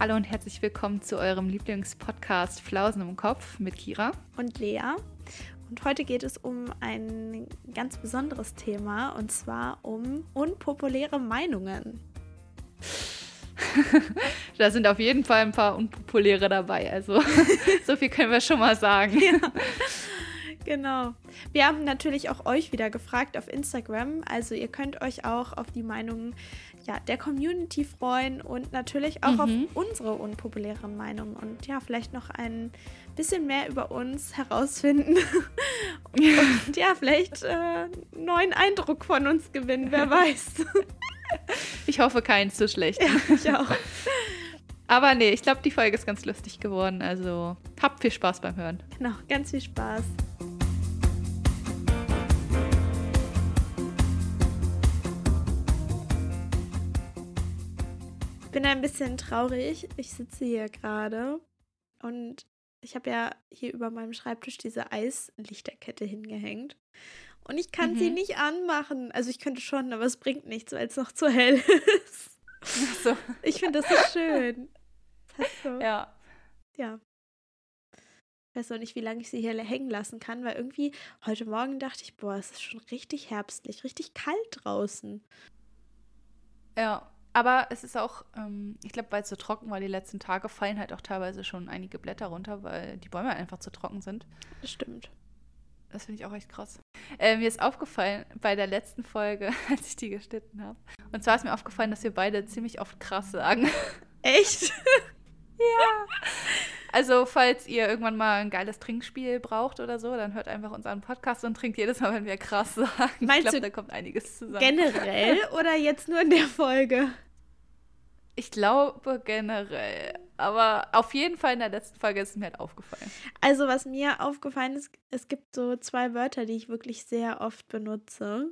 Hallo und herzlich willkommen zu eurem Lieblingspodcast Flausen im Kopf mit Kira und Lea. Und heute geht es um ein ganz besonderes Thema und zwar um unpopuläre Meinungen. da sind auf jeden Fall ein paar unpopuläre dabei. Also so viel können wir schon mal sagen. Ja. Genau. Wir haben natürlich auch euch wieder gefragt auf Instagram. Also ihr könnt euch auch auf die Meinungen ja, der Community freuen und natürlich auch mhm. auf unsere unpopulären Meinungen und ja, vielleicht noch ein bisschen mehr über uns herausfinden und ja, vielleicht äh, einen neuen Eindruck von uns gewinnen, wer weiß. Ich hoffe, keinen zu schlecht. Ja, ich auch. Aber nee, ich glaube, die Folge ist ganz lustig geworden. Also habt viel Spaß beim Hören. Genau, ganz viel Spaß. Bin ein bisschen traurig. Ich sitze hier gerade und ich habe ja hier über meinem Schreibtisch diese Eislichterkette hingehängt. Und ich kann mhm. sie nicht anmachen. Also ich könnte schon, aber es bringt nichts, weil es noch zu hell ist. So. Ich finde das so schön. Das so, ja. Ja. Ich weiß noch nicht, wie lange ich sie hier hängen lassen kann, weil irgendwie heute Morgen dachte ich, boah, es ist schon richtig herbstlich, richtig kalt draußen. Ja, aber es ist auch, ähm, ich glaube, weil es so trocken war die letzten Tage, fallen halt auch teilweise schon einige Blätter runter, weil die Bäume einfach zu trocken sind. Das stimmt. Das finde ich auch echt krass. Äh, mir ist aufgefallen bei der letzten Folge, als ich die geschnitten habe. Und zwar ist mir aufgefallen, dass wir beide ziemlich oft krass sagen. Echt? ja. Also, falls ihr irgendwann mal ein geiles Trinkspiel braucht oder so, dann hört einfach unseren Podcast und trinkt jedes Mal, wenn wir krass sagen. Meinst ich glaube, da kommt einiges zusammen. Generell oder jetzt nur in der Folge? Ich glaube generell. Aber auf jeden Fall in der letzten Folge ist es mir halt aufgefallen. Also, was mir aufgefallen ist, es gibt so zwei Wörter, die ich wirklich sehr oft benutze.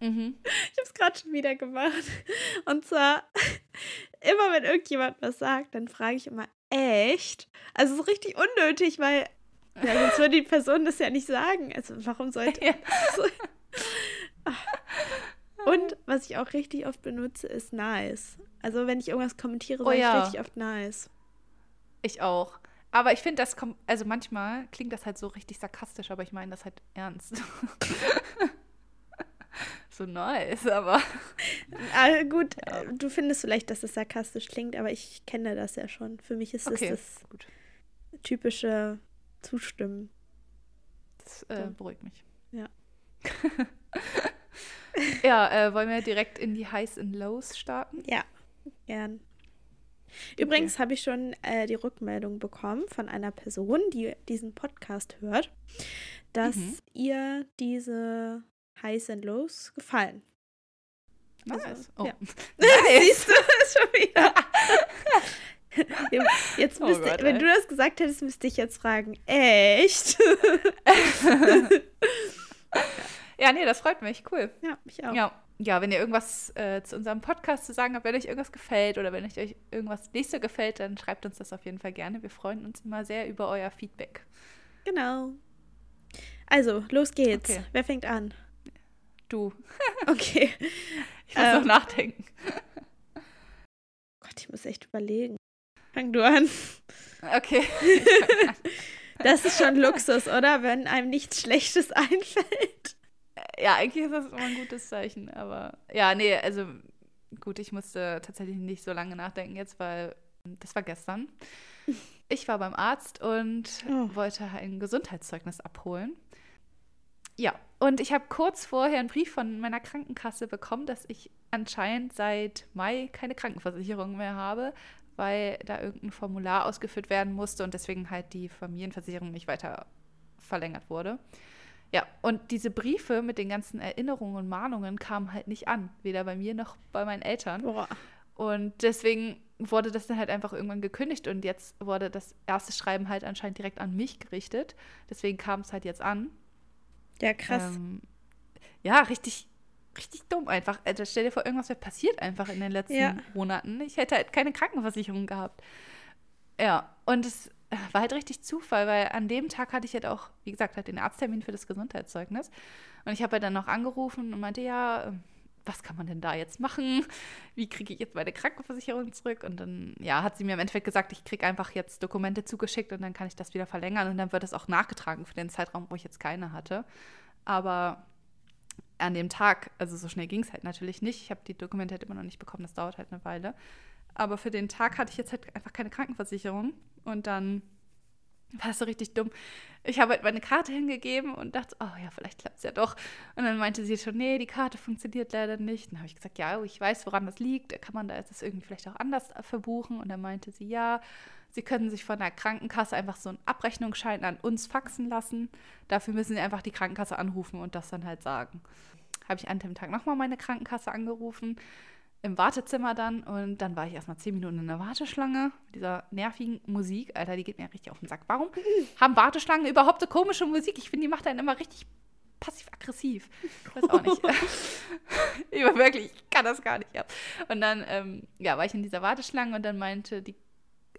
Mhm. Ich habe es gerade schon wieder gemacht. Und zwar, immer wenn irgendjemand was sagt, dann frage ich immer, echt? Also, so richtig unnötig, weil ja, sonst würde die Person das ja nicht sagen. Also, warum sollte. Ja. So, und was ich auch richtig oft benutze, ist nice. Also wenn ich irgendwas kommentiere, sage oh, ja. ich richtig oft nice. Ich auch. Aber ich finde, das kommt, also manchmal klingt das halt so richtig sarkastisch, aber ich meine das halt ernst. so nice, aber. Ah, gut, ja. du findest vielleicht, dass es sarkastisch klingt, aber ich kenne das ja schon. Für mich ist okay, das das gut. typische Zustimmen. Das äh, beruhigt mich. Ja. ja, äh, wollen wir direkt in die Highs and Lows starten? Ja, gern. Übrigens okay. habe ich schon äh, die Rückmeldung bekommen von einer Person, die diesen Podcast hört, dass mhm. ihr diese Highs and Lows gefallen. Nice. Also, oh. ja. nice. Siehst du das schon wieder? Jetzt müsste, oh Gott, wenn du das gesagt hättest, müsste ich jetzt fragen, echt? Ja, nee, das freut mich. Cool. Ja, mich auch. Ja, ja wenn ihr irgendwas äh, zu unserem Podcast zu sagen habt, wenn euch irgendwas gefällt oder wenn euch irgendwas nicht so gefällt, dann schreibt uns das auf jeden Fall gerne. Wir freuen uns immer sehr über euer Feedback. Genau. Also, los geht's. Okay. Wer fängt an? Du. okay. Ich muss ähm, noch nachdenken. Gott, ich muss echt überlegen. Fang du an. Okay. Das ist schon Luxus, oder? Wenn einem nichts Schlechtes einfällt ja, eigentlich ist das immer ein gutes Zeichen. Aber ja, nee, also gut, ich musste tatsächlich nicht so lange nachdenken jetzt, weil das war gestern. Ich war beim Arzt und oh. wollte ein Gesundheitszeugnis abholen. Ja, und ich habe kurz vorher einen Brief von meiner Krankenkasse bekommen, dass ich anscheinend seit Mai keine Krankenversicherung mehr habe, weil da irgendein Formular ausgeführt werden musste und deswegen halt die Familienversicherung nicht weiter verlängert wurde. Ja, und diese Briefe mit den ganzen Erinnerungen und Mahnungen kamen halt nicht an, weder bei mir noch bei meinen Eltern. Boah. Und deswegen wurde das dann halt einfach irgendwann gekündigt und jetzt wurde das erste Schreiben halt anscheinend direkt an mich gerichtet. Deswegen kam es halt jetzt an. Ja, krass. Ähm, ja, richtig, richtig dumm einfach. Also stell dir vor, irgendwas wäre passiert einfach in den letzten ja. Monaten. Ich hätte halt keine Krankenversicherung gehabt. Ja, und es war halt richtig Zufall, weil an dem Tag hatte ich halt auch, wie gesagt, halt den Arzttermin für das Gesundheitszeugnis. Und ich habe halt dann noch angerufen und meinte, ja, was kann man denn da jetzt machen? Wie kriege ich jetzt meine Krankenversicherung zurück? Und dann, ja, hat sie mir im Endeffekt gesagt, ich kriege einfach jetzt Dokumente zugeschickt und dann kann ich das wieder verlängern und dann wird das auch nachgetragen für den Zeitraum, wo ich jetzt keine hatte. Aber an dem Tag, also so schnell ging es halt natürlich nicht. Ich habe die Dokumente halt immer noch nicht bekommen, das dauert halt eine Weile. Aber für den Tag hatte ich jetzt halt einfach keine Krankenversicherung und dann war so richtig dumm. Ich habe halt meine Karte hingegeben und dachte, oh ja, vielleicht klappt es ja doch. Und dann meinte sie schon, nee, die Karte funktioniert leider nicht. dann habe ich gesagt, ja, ich weiß, woran das liegt. Kann man da das irgendwie vielleicht auch anders verbuchen? Und dann meinte sie, ja, sie können sich von der Krankenkasse einfach so einen Abrechnungsschein an uns faxen lassen. Dafür müssen sie einfach die Krankenkasse anrufen und das dann halt sagen. Habe ich an dem Tag nochmal meine Krankenkasse angerufen im Wartezimmer dann und dann war ich erstmal zehn Minuten in der Warteschlange mit dieser nervigen Musik. Alter, die geht mir richtig auf den Sack. Warum haben Warteschlangen überhaupt so komische Musik? Ich finde, die macht einen immer richtig passiv-aggressiv. Ich weiß auch nicht. ich war wirklich, ich kann das gar nicht. Ja. Und dann ähm, ja, war ich in dieser Warteschlange und dann meinte die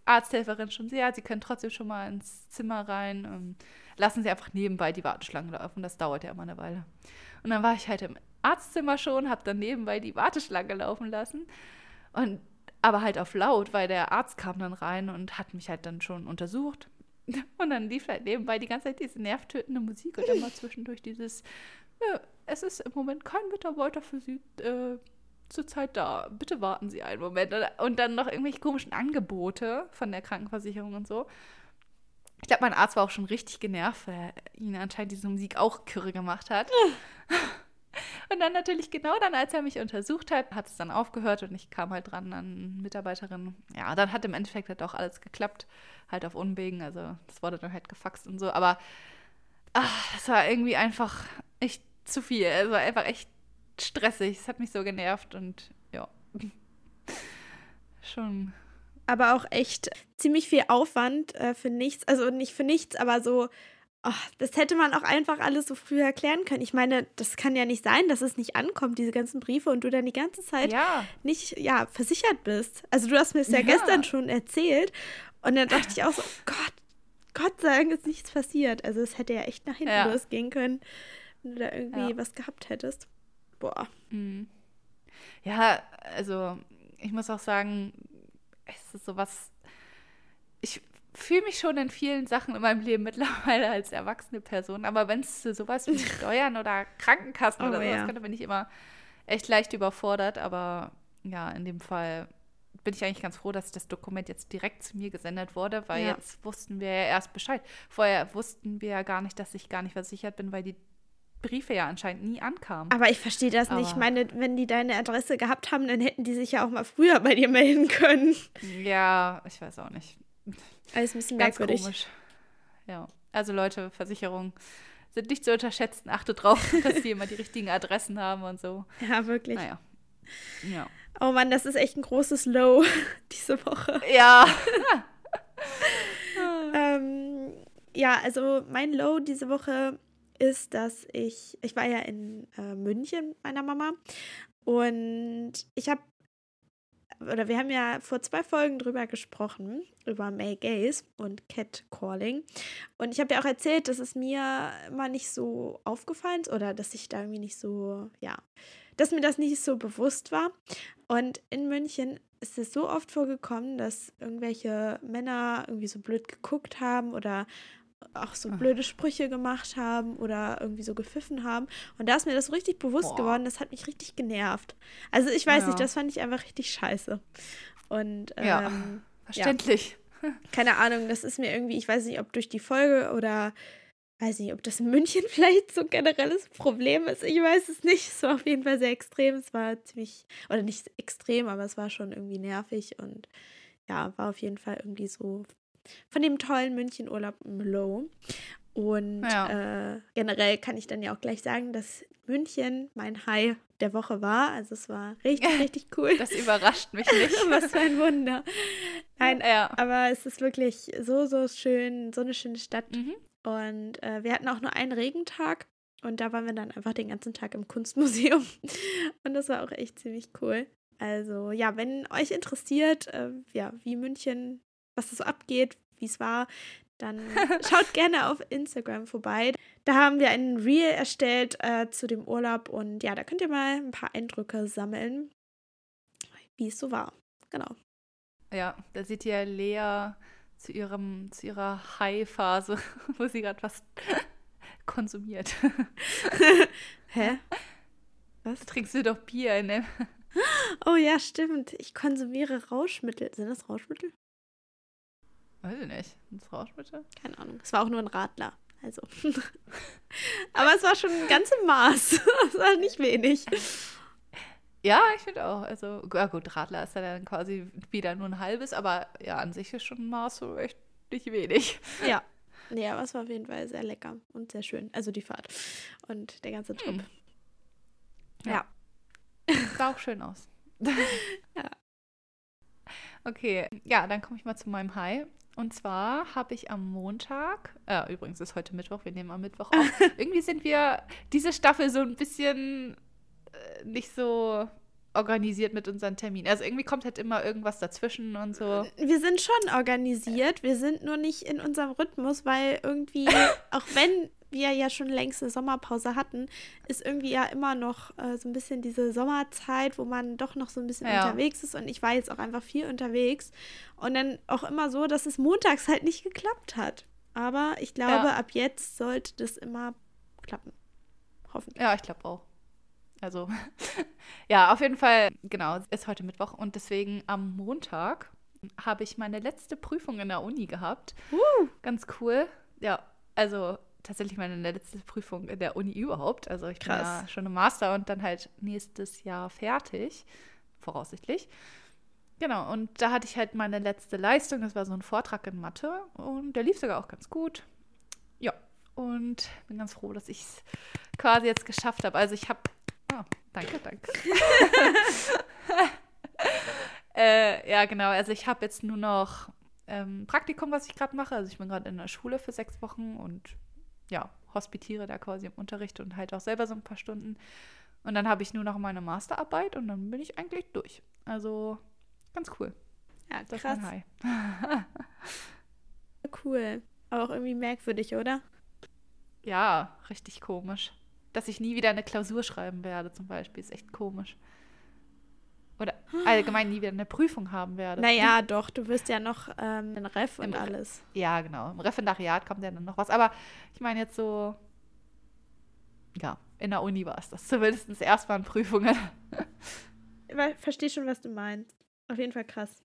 Arzthelferin schon, ja, sie können trotzdem schon mal ins Zimmer rein. Lassen sie einfach nebenbei die Warteschlange laufen. Das dauert ja immer eine Weile. Und dann war ich halt im Arztzimmer schon, habe dann nebenbei die Warteschlange laufen lassen. Und aber halt auf laut, weil der Arzt kam dann rein und hat mich halt dann schon untersucht. Und dann lief halt nebenbei die ganze Zeit diese nervtötende Musik und immer zwischendurch dieses, ja, es ist im Moment kein Mitarbeiter für Sie äh, zurzeit da. Bitte warten Sie einen Moment. Und dann noch irgendwelche komischen Angebote von der Krankenversicherung und so. Ich glaube, mein Arzt war auch schon richtig genervt, weil ihn anscheinend diese Musik auch kürre gemacht hat. Und dann natürlich genau dann, als er mich untersucht hat, hat es dann aufgehört und ich kam halt dran an Mitarbeiterin. Ja, dann hat im Endeffekt halt auch alles geklappt, halt auf Unwegen. Also das wurde dann halt gefaxt und so. Aber ach, das war irgendwie einfach echt zu viel. Also einfach echt stressig. Es hat mich so genervt und ja. Schon. Aber auch echt ziemlich viel Aufwand äh, für nichts. Also nicht für nichts, aber so Oh, das hätte man auch einfach alles so früh erklären können. Ich meine, das kann ja nicht sein, dass es nicht ankommt, diese ganzen Briefe, und du dann die ganze Zeit ja. nicht ja, versichert bist. Also du hast mir es ja, ja, gestern schon erzählt. Und dann dachte ich auch so, Gott, Gott sei Dank ist nichts passiert. Also es hätte ja echt nach hinten ja. losgehen können, wenn du da irgendwie was gehabt hättest. Boah. Mhm. Ja, also ich muss auch sagen, es ist sowas. Ich fühle mich schon in vielen Sachen in meinem Leben mittlerweile als erwachsene Person. Aber wenn es sowas wie Steuern oder Krankenkassen oh, oder sowas ja. könnte, bin ich immer echt leicht überfordert. Aber ja, in dem Fall bin ich eigentlich ganz froh, dass das Dokument jetzt direkt zu mir gesendet wurde, weil ja. jetzt wussten wir ja erst Bescheid. Vorher wussten wir ja gar nicht, dass ich gar nicht versichert bin, weil die Briefe ja anscheinend nie ankamen. Aber ich verstehe das Aber nicht. Ich meine, wenn die deine Adresse gehabt haben, dann hätten die sich ja auch mal früher bei dir melden können. Ja, ich weiß auch nicht. Alles ein bisschen Ganz merkwürdig. komisch. Ja, also Leute, Versicherungen sind nicht zu unterschätzen. Achtet drauf, dass die immer die richtigen Adressen haben und so. Ja, wirklich. Naja. Ja. Oh Mann, das ist echt ein großes Low diese Woche. Ja. ähm, ja, also mein Low diese Woche ist, dass ich, ich war ja in äh, München mit meiner Mama und ich habe oder wir haben ja vor zwei Folgen drüber gesprochen, über May Gaze und Catcalling. Und ich habe ja auch erzählt, dass es mir immer nicht so aufgefallen ist oder dass ich da irgendwie nicht so, ja, dass mir das nicht so bewusst war. Und in München ist es so oft vorgekommen, dass irgendwelche Männer irgendwie so blöd geguckt haben oder auch so blöde Sprüche gemacht haben oder irgendwie so gepfiffen haben. Und da ist mir das richtig bewusst Boah. geworden, das hat mich richtig genervt. Also ich weiß ja. nicht, das fand ich einfach richtig scheiße. Und ähm, ja, verständlich. Ja. Keine Ahnung, das ist mir irgendwie, ich weiß nicht, ob durch die Folge oder weiß nicht, ob das in München vielleicht so ein generelles Problem ist. Ich weiß es nicht. Es war auf jeden Fall sehr extrem. Es war ziemlich, oder nicht extrem, aber es war schon irgendwie nervig und ja, war auf jeden Fall irgendwie so von dem tollen Münchenurlaub Low. Und ja. äh, generell kann ich dann ja auch gleich sagen, dass München mein High der Woche war. Also es war richtig, richtig cool. Das überrascht mich nicht. Was für ein Wunder. Nein, ja. aber es ist wirklich so, so schön, so eine schöne Stadt. Mhm. Und äh, wir hatten auch nur einen Regentag. Und da waren wir dann einfach den ganzen Tag im Kunstmuseum. Und das war auch echt ziemlich cool. Also ja, wenn euch interessiert, äh, ja, wie München was da so abgeht, wie es war, dann schaut gerne auf Instagram vorbei. Da haben wir einen Reel erstellt äh, zu dem Urlaub und ja, da könnt ihr mal ein paar Eindrücke sammeln, wie es so war. Genau. Ja, da seht ihr Lea zu, ihrem, zu ihrer High-Phase, wo sie gerade was konsumiert. Hä? Was? Trinkst du doch Bier, ne? Oh ja, stimmt. Ich konsumiere Rauschmittel. Sind das Rauschmittel? Weiß ich nicht. Das Rauschmittel? Keine Ahnung. Es war auch nur ein Radler. Also. Aber es war schon ein ganzes Maß. Es war nicht wenig. Ja, ich finde auch. Also, ja gut, Radler ist ja dann quasi wieder nur ein halbes, aber ja, an sich ist schon ein Maß so echt nicht wenig. Ja. Ja, aber es war auf jeden Fall sehr lecker und sehr schön. Also die Fahrt und der ganze Trip. Hm. Ja. Sah auch schön aus. ja. Okay, ja, dann komme ich mal zu meinem High. Und zwar habe ich am Montag, äh, übrigens ist heute Mittwoch, wir nehmen am Mittwoch auf. Irgendwie sind wir diese Staffel so ein bisschen äh, nicht so organisiert mit unseren Terminen. Also irgendwie kommt halt immer irgendwas dazwischen und so. Wir sind schon organisiert, wir sind nur nicht in unserem Rhythmus, weil irgendwie, auch wenn wir ja schon längst eine Sommerpause hatten, ist irgendwie ja immer noch äh, so ein bisschen diese Sommerzeit, wo man doch noch so ein bisschen ja. unterwegs ist. Und ich war jetzt auch einfach viel unterwegs. Und dann auch immer so, dass es montags halt nicht geklappt hat. Aber ich glaube, ja. ab jetzt sollte das immer klappen. Hoffentlich. Ja, ich glaube auch. Also, ja, auf jeden Fall, genau, ist heute Mittwoch und deswegen am Montag habe ich meine letzte Prüfung in der Uni gehabt. Uh. Ganz cool. Ja, also tatsächlich meine letzte Prüfung in der Uni überhaupt. Also ich Krass. bin ja schon im Master und dann halt nächstes Jahr fertig, voraussichtlich. Genau, und da hatte ich halt meine letzte Leistung, das war so ein Vortrag in Mathe und der lief sogar auch ganz gut. Ja, und bin ganz froh, dass ich es quasi jetzt geschafft habe. Also ich habe, oh, danke, danke. äh, ja, genau, also ich habe jetzt nur noch ähm, Praktikum, was ich gerade mache. Also ich bin gerade in der Schule für sechs Wochen und ja, hospitiere da quasi im Unterricht und halt auch selber so ein paar Stunden. Und dann habe ich nur noch meine Masterarbeit und dann bin ich eigentlich durch. Also ganz cool. Ja, krass. Das High. cool. Aber auch irgendwie merkwürdig, oder? Ja, richtig komisch. Dass ich nie wieder eine Klausur schreiben werde, zum Beispiel, ist echt komisch. Oder allgemein nie wieder eine Prüfung haben werde. Naja, doch, du wirst ja noch ähm, ein Ref und Im, alles. Ja, genau. Im Referendariat kommt ja dann noch was. Aber ich meine jetzt so, ja, in der Uni war es das. Zumindest erstmal in Prüfungen. Ich verstehe schon, was du meinst. Auf jeden Fall krass.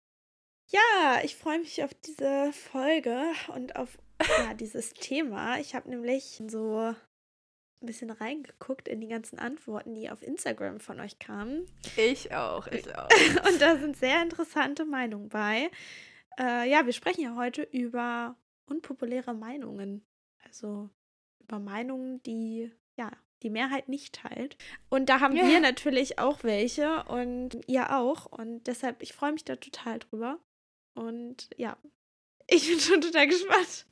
Ja, ich freue mich auf diese Folge und auf ja, dieses Thema. Ich habe nämlich so ein bisschen reingeguckt in die ganzen Antworten, die auf Instagram von euch kamen. Ich auch, ich auch. Und da sind sehr interessante Meinungen bei. Äh, ja, wir sprechen ja heute über unpopuläre Meinungen. Also über Meinungen, die ja die Mehrheit nicht teilt. Und da haben ja. wir natürlich auch welche und ihr auch. Und deshalb, ich freue mich da total drüber. Und ja, ich bin schon total gespannt.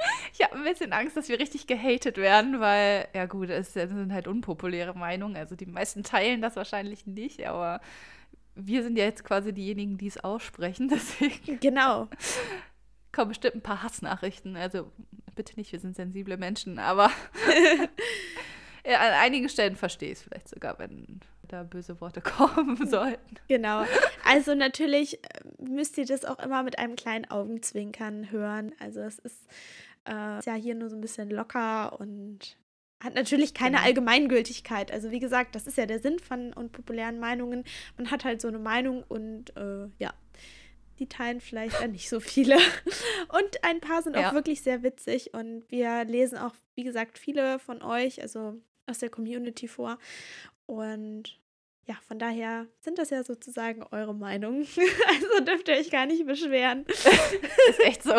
Ich habe ein bisschen Angst, dass wir richtig gehatet werden, weil, ja gut, es sind halt unpopuläre Meinungen. Also die meisten teilen das wahrscheinlich nicht, aber wir sind ja jetzt quasi diejenigen, die es aussprechen. Deswegen. Genau. Kommen bestimmt ein paar Hassnachrichten. Also bitte nicht, wir sind sensible Menschen, aber ja, an einigen Stellen verstehe ich es vielleicht sogar, wenn da böse Worte kommen sollten. Genau. Also natürlich äh, müsst ihr das auch immer mit einem kleinen Augenzwinkern hören. Also es ist äh, ist ja hier nur so ein bisschen locker und hat natürlich keine genau. Allgemeingültigkeit. Also wie gesagt, das ist ja der Sinn von unpopulären Meinungen. Man hat halt so eine Meinung und äh, ja, die teilen vielleicht dann nicht so viele. Und ein paar sind ja. auch wirklich sehr witzig und wir lesen auch, wie gesagt, viele von euch, also aus der Community vor. Und ja, von daher sind das ja sozusagen eure Meinungen. also dürft ihr euch gar nicht beschweren. ist echt so.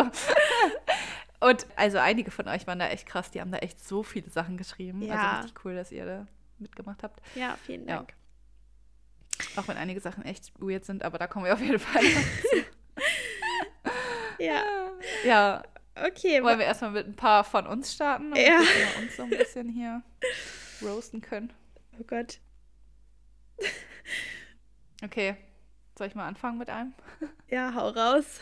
Und also einige von euch waren da echt krass, die haben da echt so viele Sachen geschrieben. Also ja. Also richtig cool, dass ihr da mitgemacht habt. Ja, vielen Dank. Ja. Auch wenn einige Sachen echt weird sind, aber da kommen wir auf jeden Fall ja. Ja. Okay. Wollen wir erstmal mit ein paar von uns starten, damit ja. wir uns so ein bisschen hier roasten können? Oh Gott. Okay. Soll ich mal anfangen mit einem? Ja, hau raus.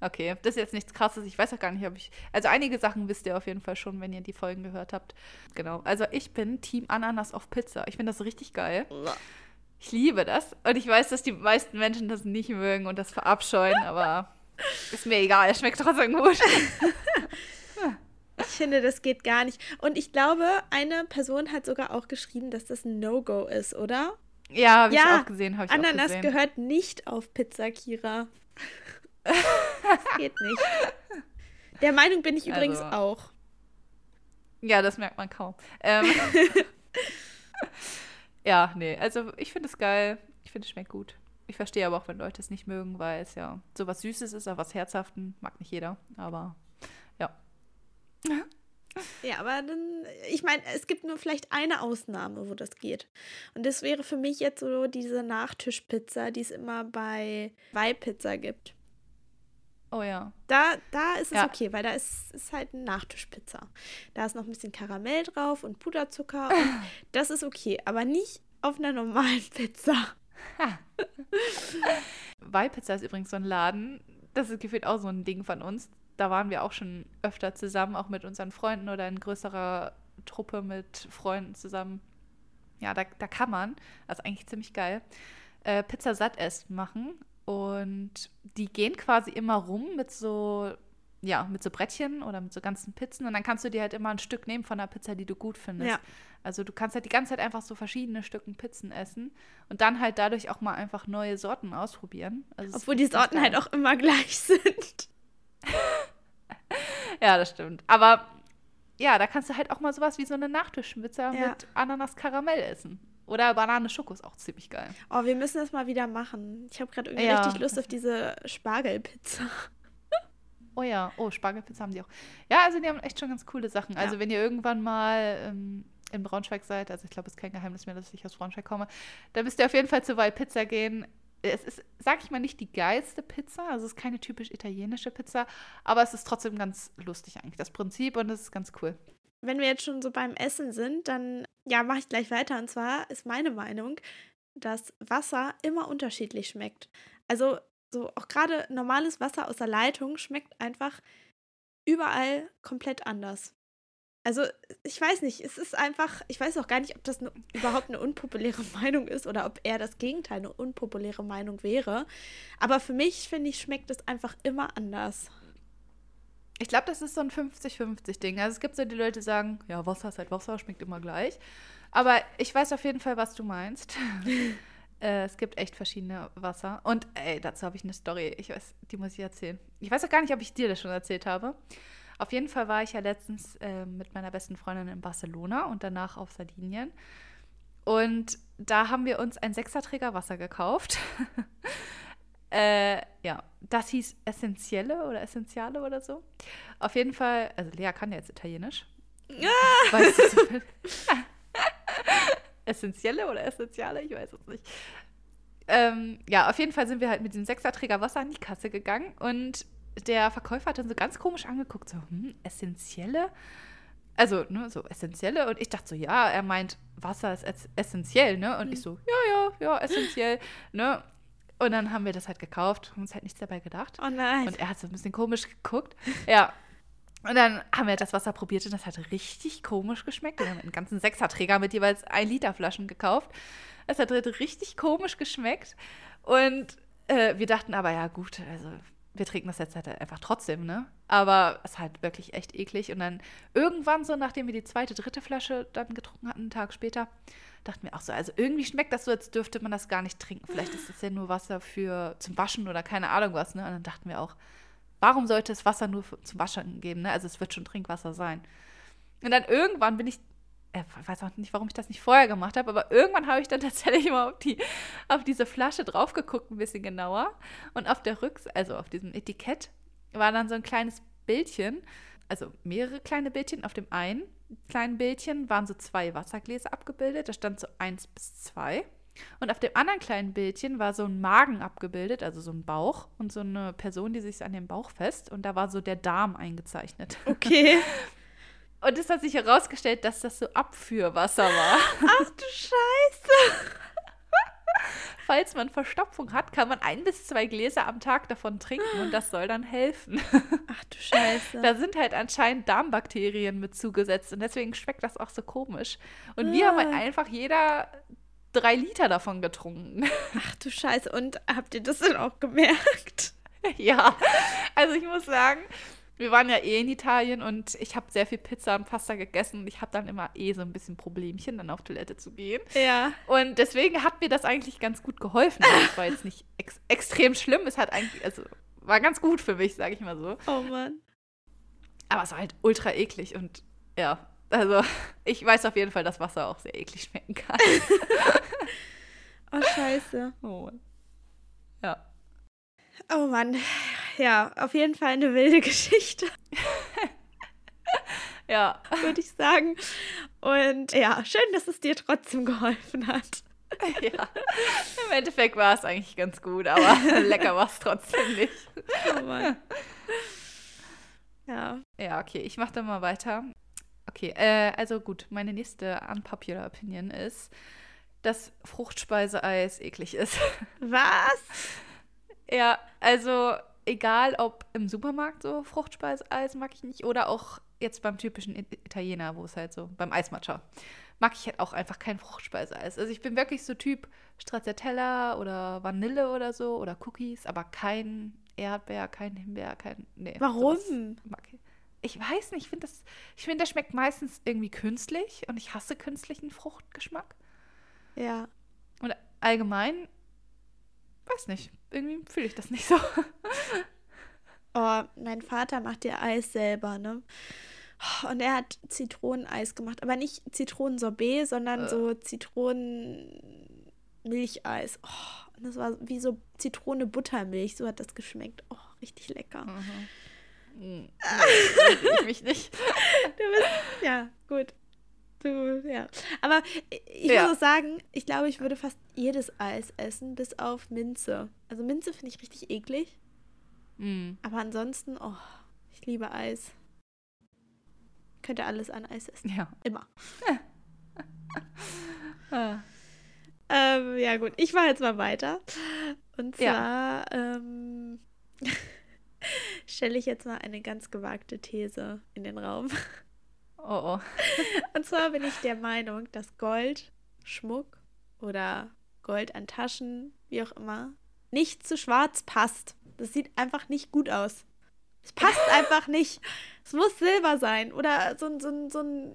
Okay, das ist jetzt nichts krasses. Ich weiß auch gar nicht, ob ich. Also einige Sachen wisst ihr auf jeden Fall schon, wenn ihr die Folgen gehört habt. Genau. Also ich bin Team Ananas auf Pizza. Ich finde das richtig geil. Ich liebe das. Und ich weiß, dass die meisten Menschen das nicht mögen und das verabscheuen, aber ist mir egal. Es schmeckt trotzdem gut. Ich finde, das geht gar nicht. Und ich glaube, eine Person hat sogar auch geschrieben, dass das ein No-Go ist, oder? Ja, habe ja, ich auch gesehen. Ich Ananas auch gesehen. gehört nicht auf Pizza, Kira. das geht nicht. Der Meinung bin ich übrigens also, auch. Ja, das merkt man kaum. Ähm, ja, nee, also ich finde es geil. Ich finde es schmeckt gut. Ich verstehe aber auch, wenn Leute es nicht mögen, weil es ja so was Süßes ist, aber was Herzhaften mag nicht jeder. Aber ja. Ja, aber dann, ich meine, es gibt nur vielleicht eine Ausnahme, wo das geht. Und das wäre für mich jetzt so diese Nachtischpizza, die es immer bei Weihpizza gibt. Oh ja. Da, da ist es ja. okay, weil da ist, ist halt eine Nachtischpizza. Da ist noch ein bisschen Karamell drauf und Puderzucker. Und das ist okay, aber nicht auf einer normalen Pizza. Weihpizza ist übrigens so ein Laden, das ist gefühlt auch so ein Ding von uns da waren wir auch schon öfter zusammen, auch mit unseren Freunden oder in größerer Truppe mit Freunden zusammen. Ja, da, da kann man, das ist eigentlich ziemlich geil, äh, Pizza satt essen machen. Und die gehen quasi immer rum mit so, ja, mit so Brettchen oder mit so ganzen Pizzen. Und dann kannst du dir halt immer ein Stück nehmen von der Pizza, die du gut findest. Ja. Also du kannst halt die ganze Zeit einfach so verschiedene Stücken Pizzen essen und dann halt dadurch auch mal einfach neue Sorten ausprobieren. Also Obwohl die Sorten halt auch immer gleich sind. ja, das stimmt. Aber ja, da kannst du halt auch mal sowas wie so eine Nachtischpizza ja. mit Ananas-Karamell essen. Oder Banane-Schoko ist auch ziemlich geil. Oh, wir müssen das mal wieder machen. Ich habe gerade irgendwie ja. richtig Lust auf diese Spargelpizza. Oh ja, oh, Spargelpizza haben die auch. Ja, also die haben echt schon ganz coole Sachen. Also ja. wenn ihr irgendwann mal ähm, in Braunschweig seid, also ich glaube, es ist kein Geheimnis mehr, dass ich aus Braunschweig komme, dann müsst ihr auf jeden Fall zu Wild Pizza gehen es ist, sag ich mal, nicht die geilste Pizza. Also es ist keine typisch italienische Pizza, aber es ist trotzdem ganz lustig eigentlich, das Prinzip und es ist ganz cool. Wenn wir jetzt schon so beim Essen sind, dann ja, mache ich gleich weiter. Und zwar ist meine Meinung, dass Wasser immer unterschiedlich schmeckt. Also so auch gerade normales Wasser aus der Leitung schmeckt einfach überall komplett anders. Also, ich weiß nicht, es ist einfach, ich weiß auch gar nicht, ob das eine, überhaupt eine unpopuläre Meinung ist oder ob eher das Gegenteil eine unpopuläre Meinung wäre. Aber für mich, finde ich, schmeckt es einfach immer anders. Ich glaube, das ist so ein 50-50-Ding. Also es gibt so die Leute, die sagen, ja, Wasser ist halt Wasser, schmeckt immer gleich. Aber ich weiß auf jeden Fall, was du meinst. äh, es gibt echt verschiedene Wasser. Und ey, dazu habe ich eine Story. Ich weiß, die muss ich erzählen. Ich weiß auch gar nicht, ob ich dir das schon erzählt habe. Auf jeden Fall war ich ja letztens äh, mit meiner besten Freundin in Barcelona und danach auf Sardinien. Und da haben wir uns ein Sechserträger Wasser gekauft. äh, ja, das hieß Essentielle oder Essentiale oder so. Auf jeden Fall, also Lea kann ja jetzt Italienisch. Ah! Weißt du so Essentielle oder Essentiale? Ich weiß es nicht. Ähm, ja, auf jeden Fall sind wir halt mit diesem Sechserträger Wasser an die Kasse gegangen und der Verkäufer hat dann so ganz komisch angeguckt, so, hm, essentielle? Also, ne, so essentielle. Und ich dachte so, ja, er meint, Wasser ist essentiell, ne? Und mhm. ich so, ja, ja, ja, essentiell, ne? Und dann haben wir das halt gekauft, haben uns halt nichts dabei gedacht. Oh nein. Und er hat so ein bisschen komisch geguckt. Ja. Und dann haben wir das Wasser probiert und das hat richtig komisch geschmeckt. Wir haben einen ganzen Sechserträger mit jeweils ein Liter Flaschen gekauft. Es hat richtig komisch geschmeckt. Und äh, wir dachten aber, ja gut, also wir trinken das jetzt halt einfach trotzdem, ne? Aber es ist halt wirklich echt eklig. Und dann irgendwann so, nachdem wir die zweite, dritte Flasche dann getrunken hatten, einen Tag später, dachten wir auch so, also irgendwie schmeckt das so, als dürfte man das gar nicht trinken. Vielleicht ist das ja nur Wasser für zum Waschen oder keine Ahnung was, ne? Und dann dachten wir auch, warum sollte es Wasser nur für, zum Waschen geben, ne? Also es wird schon Trinkwasser sein. Und dann irgendwann bin ich ich äh, weiß auch nicht, warum ich das nicht vorher gemacht habe, aber irgendwann habe ich dann tatsächlich mal auf, die, auf diese Flasche drauf geguckt, ein bisschen genauer. Und auf der Rückseite, also auf diesem Etikett, war dann so ein kleines Bildchen, also mehrere kleine Bildchen. Auf dem einen kleinen Bildchen waren so zwei Wassergläser abgebildet, da stand so eins bis zwei. Und auf dem anderen kleinen Bildchen war so ein Magen abgebildet, also so ein Bauch und so eine Person, die sich an dem Bauch fest. Und da war so der Darm eingezeichnet. Okay. Und es hat sich herausgestellt, dass das so Abführwasser war. Ach du Scheiße. falls man Verstopfung hat, kann man ein bis zwei Gläser am Tag davon trinken und das soll dann helfen. Ach du Scheiße. Da sind halt anscheinend Darmbakterien mit zugesetzt und deswegen schmeckt das auch so komisch. Und wir haben halt einfach jeder drei Liter davon getrunken. Ach du Scheiße. Und habt ihr das denn auch gemerkt? ja, also ich muss sagen, wir waren ja eh in Italien und ich habe sehr viel Pizza und Pasta gegessen und ich habe dann immer eh so ein bisschen Problemchen, dann auf Toilette zu gehen. Ja. Und deswegen hat mir das eigentlich ganz gut geholfen. Es war jetzt nicht ex extrem schlimm, es hat eigentlich, also war ganz gut für mich, sage ich mal so. Oh Mann. Aber es war halt ultra eklig und ja, also ich weiß auf jeden Fall, dass Wasser auch sehr eklig schmecken kann. oh Scheiße. Oh Mann. Oh Mann. Ja, auf jeden Fall eine wilde Geschichte. ja. Würde ich sagen. Und ja, schön, dass es dir trotzdem geholfen hat. Ja, im Endeffekt war es eigentlich ganz gut, aber lecker war es trotzdem nicht. Oh Mann. Ja. Ja, okay, ich mache dann mal weiter. Okay, äh, also gut, meine nächste unpopular Opinion ist, dass Fruchtspeiseeis eklig ist. Was? Ja, also egal ob im Supermarkt so Fruchtspeiseeis mag ich nicht oder auch jetzt beim typischen Italiener, wo es halt so beim Eismatcha mag ich halt auch einfach kein Fruchtspeiseeis. Also ich bin wirklich so Typ Stracciatella oder Vanille oder so oder Cookies, aber kein Erdbeer, kein Himbeer, kein nee. Warum? Ich weiß nicht, ich finde das ich finde das schmeckt meistens irgendwie künstlich und ich hasse künstlichen Fruchtgeschmack. Ja. Und allgemein weiß nicht, irgendwie fühle ich das nicht so. oh, mein Vater macht ja Eis selber, ne? Und er hat Zitroneneis gemacht, aber nicht Zitronensorbet, sondern äh. so Zitronenmilcheis. Oh, und das war wie so Zitrone-Buttermilch, so hat das geschmeckt. Oh, richtig lecker. Mhm. Mhm. ich mich nicht. Du bist, ja, gut. Du, ja. Aber ich ja. muss auch sagen, ich glaube, ich würde fast jedes Eis essen, bis auf Minze. Also Minze finde ich richtig eklig. Mm. Aber ansonsten, oh, ich liebe Eis. Könnte alles an Eis essen. Ja. Immer. ah. ähm, ja, gut. Ich mache jetzt mal weiter. Und zwar ja. ähm, stelle ich jetzt mal eine ganz gewagte These in den Raum. Oh, oh. Und zwar bin ich der Meinung, dass Gold, Schmuck oder Gold an Taschen, wie auch immer, nicht zu schwarz passt. Das sieht einfach nicht gut aus. Es passt einfach nicht. Es muss Silber sein oder so, so, so ein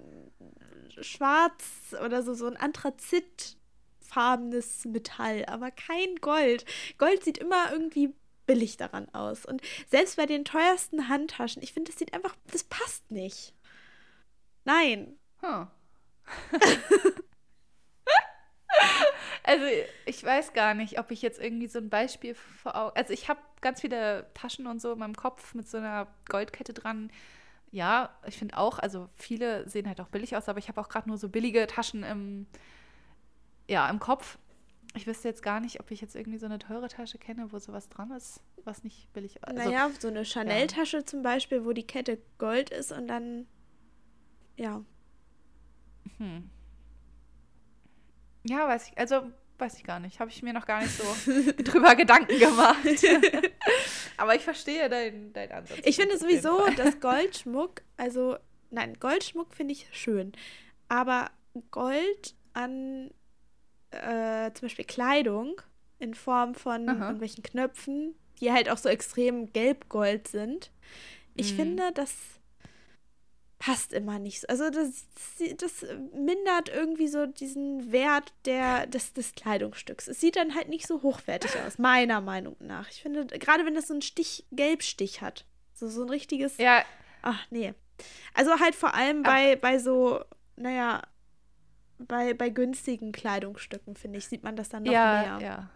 Schwarz oder so, so ein Anthrazitfarbenes Metall, aber kein Gold. Gold sieht immer irgendwie billig daran aus. Und selbst bei den teuersten Handtaschen, ich finde, das sieht einfach, das passt nicht. Nein. Huh. also ich weiß gar nicht, ob ich jetzt irgendwie so ein Beispiel vor Augen. Also ich habe ganz viele Taschen und so in meinem Kopf mit so einer Goldkette dran. Ja, ich finde auch, also viele sehen halt auch billig aus, aber ich habe auch gerade nur so billige Taschen im, ja, im Kopf. Ich wüsste jetzt gar nicht, ob ich jetzt irgendwie so eine teure Tasche kenne, wo sowas dran ist, was nicht billig ist. Also, naja, so eine Chanel-Tasche ja. zum Beispiel, wo die Kette Gold ist und dann ja. Hm. Ja, weiß ich, also weiß ich gar nicht. Habe ich mir noch gar nicht so drüber Gedanken gemacht. Aber ich verstehe deinen dein Ansatz. Ich finde sowieso, dass Goldschmuck, also nein, Goldschmuck finde ich schön. Aber Gold an äh, zum Beispiel Kleidung in Form von Aha. irgendwelchen Knöpfen, die halt auch so extrem gelb-gold sind. Ich mhm. finde, das passt immer nicht. so. Also das, das mindert irgendwie so diesen Wert der, des, des Kleidungsstücks. Es sieht dann halt nicht so hochwertig aus, meiner Meinung nach. Ich finde, gerade wenn das so einen Stich, Gelbstich hat, so, so ein richtiges. Ja. Ach, nee. Also halt vor allem bei, bei so, naja, bei, bei günstigen Kleidungsstücken, finde ich, sieht man das dann noch ja, mehr. Ja,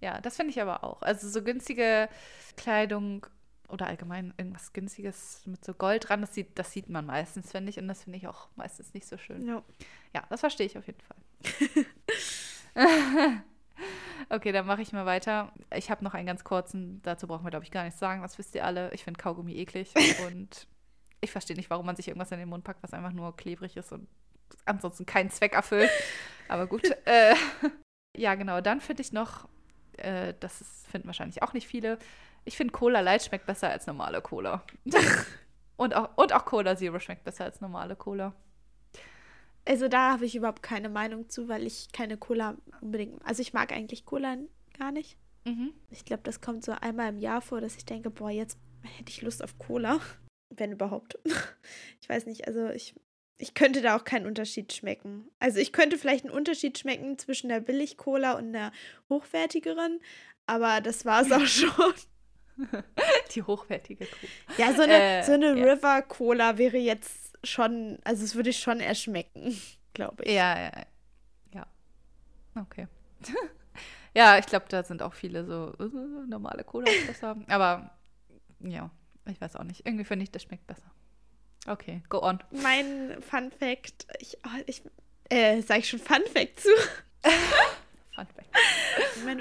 ja, das finde ich aber auch. Also so günstige Kleidung oder allgemein irgendwas Günstiges mit so Gold dran, das sieht, das sieht man meistens, finde ich. Und das finde ich auch meistens nicht so schön. Ja, ja das verstehe ich auf jeden Fall. okay, dann mache ich mal weiter. Ich habe noch einen ganz kurzen, dazu brauchen wir, glaube ich, gar nichts sagen. Das wisst ihr alle. Ich finde Kaugummi eklig. und ich verstehe nicht, warum man sich irgendwas in den Mund packt, was einfach nur klebrig ist und ansonsten keinen Zweck erfüllt. Aber gut. äh, Ja, genau. Dann finde ich noch, äh, das finden wahrscheinlich auch nicht viele, ich finde Cola Light schmeckt besser als normale Cola. und, auch, und auch Cola Zero schmeckt besser als normale Cola. Also da habe ich überhaupt keine Meinung zu, weil ich keine Cola unbedingt. Also ich mag eigentlich Cola gar nicht. Mhm. Ich glaube, das kommt so einmal im Jahr vor, dass ich denke, boah, jetzt hätte ich Lust auf Cola. Wenn überhaupt. Ich weiß nicht, also ich, ich könnte da auch keinen Unterschied schmecken. Also ich könnte vielleicht einen Unterschied schmecken zwischen der Billig-Cola und der hochwertigeren, aber das war es auch schon. Die hochwertige Cola. Ja, so eine, Äh, so eine ja. River Cola wäre jetzt schon, also es würde schon erschmecken, glaube ich. Ja, ja, ja. Okay. ja, ich glaube, da sind auch viele so äh, normale Cola besser. Aber ja, ich weiß auch nicht. Irgendwie finde ich, das schmeckt besser. Okay, go on. Mein Fun Fact, ich, oh, ich äh, sag ich schon Fun Fact zu?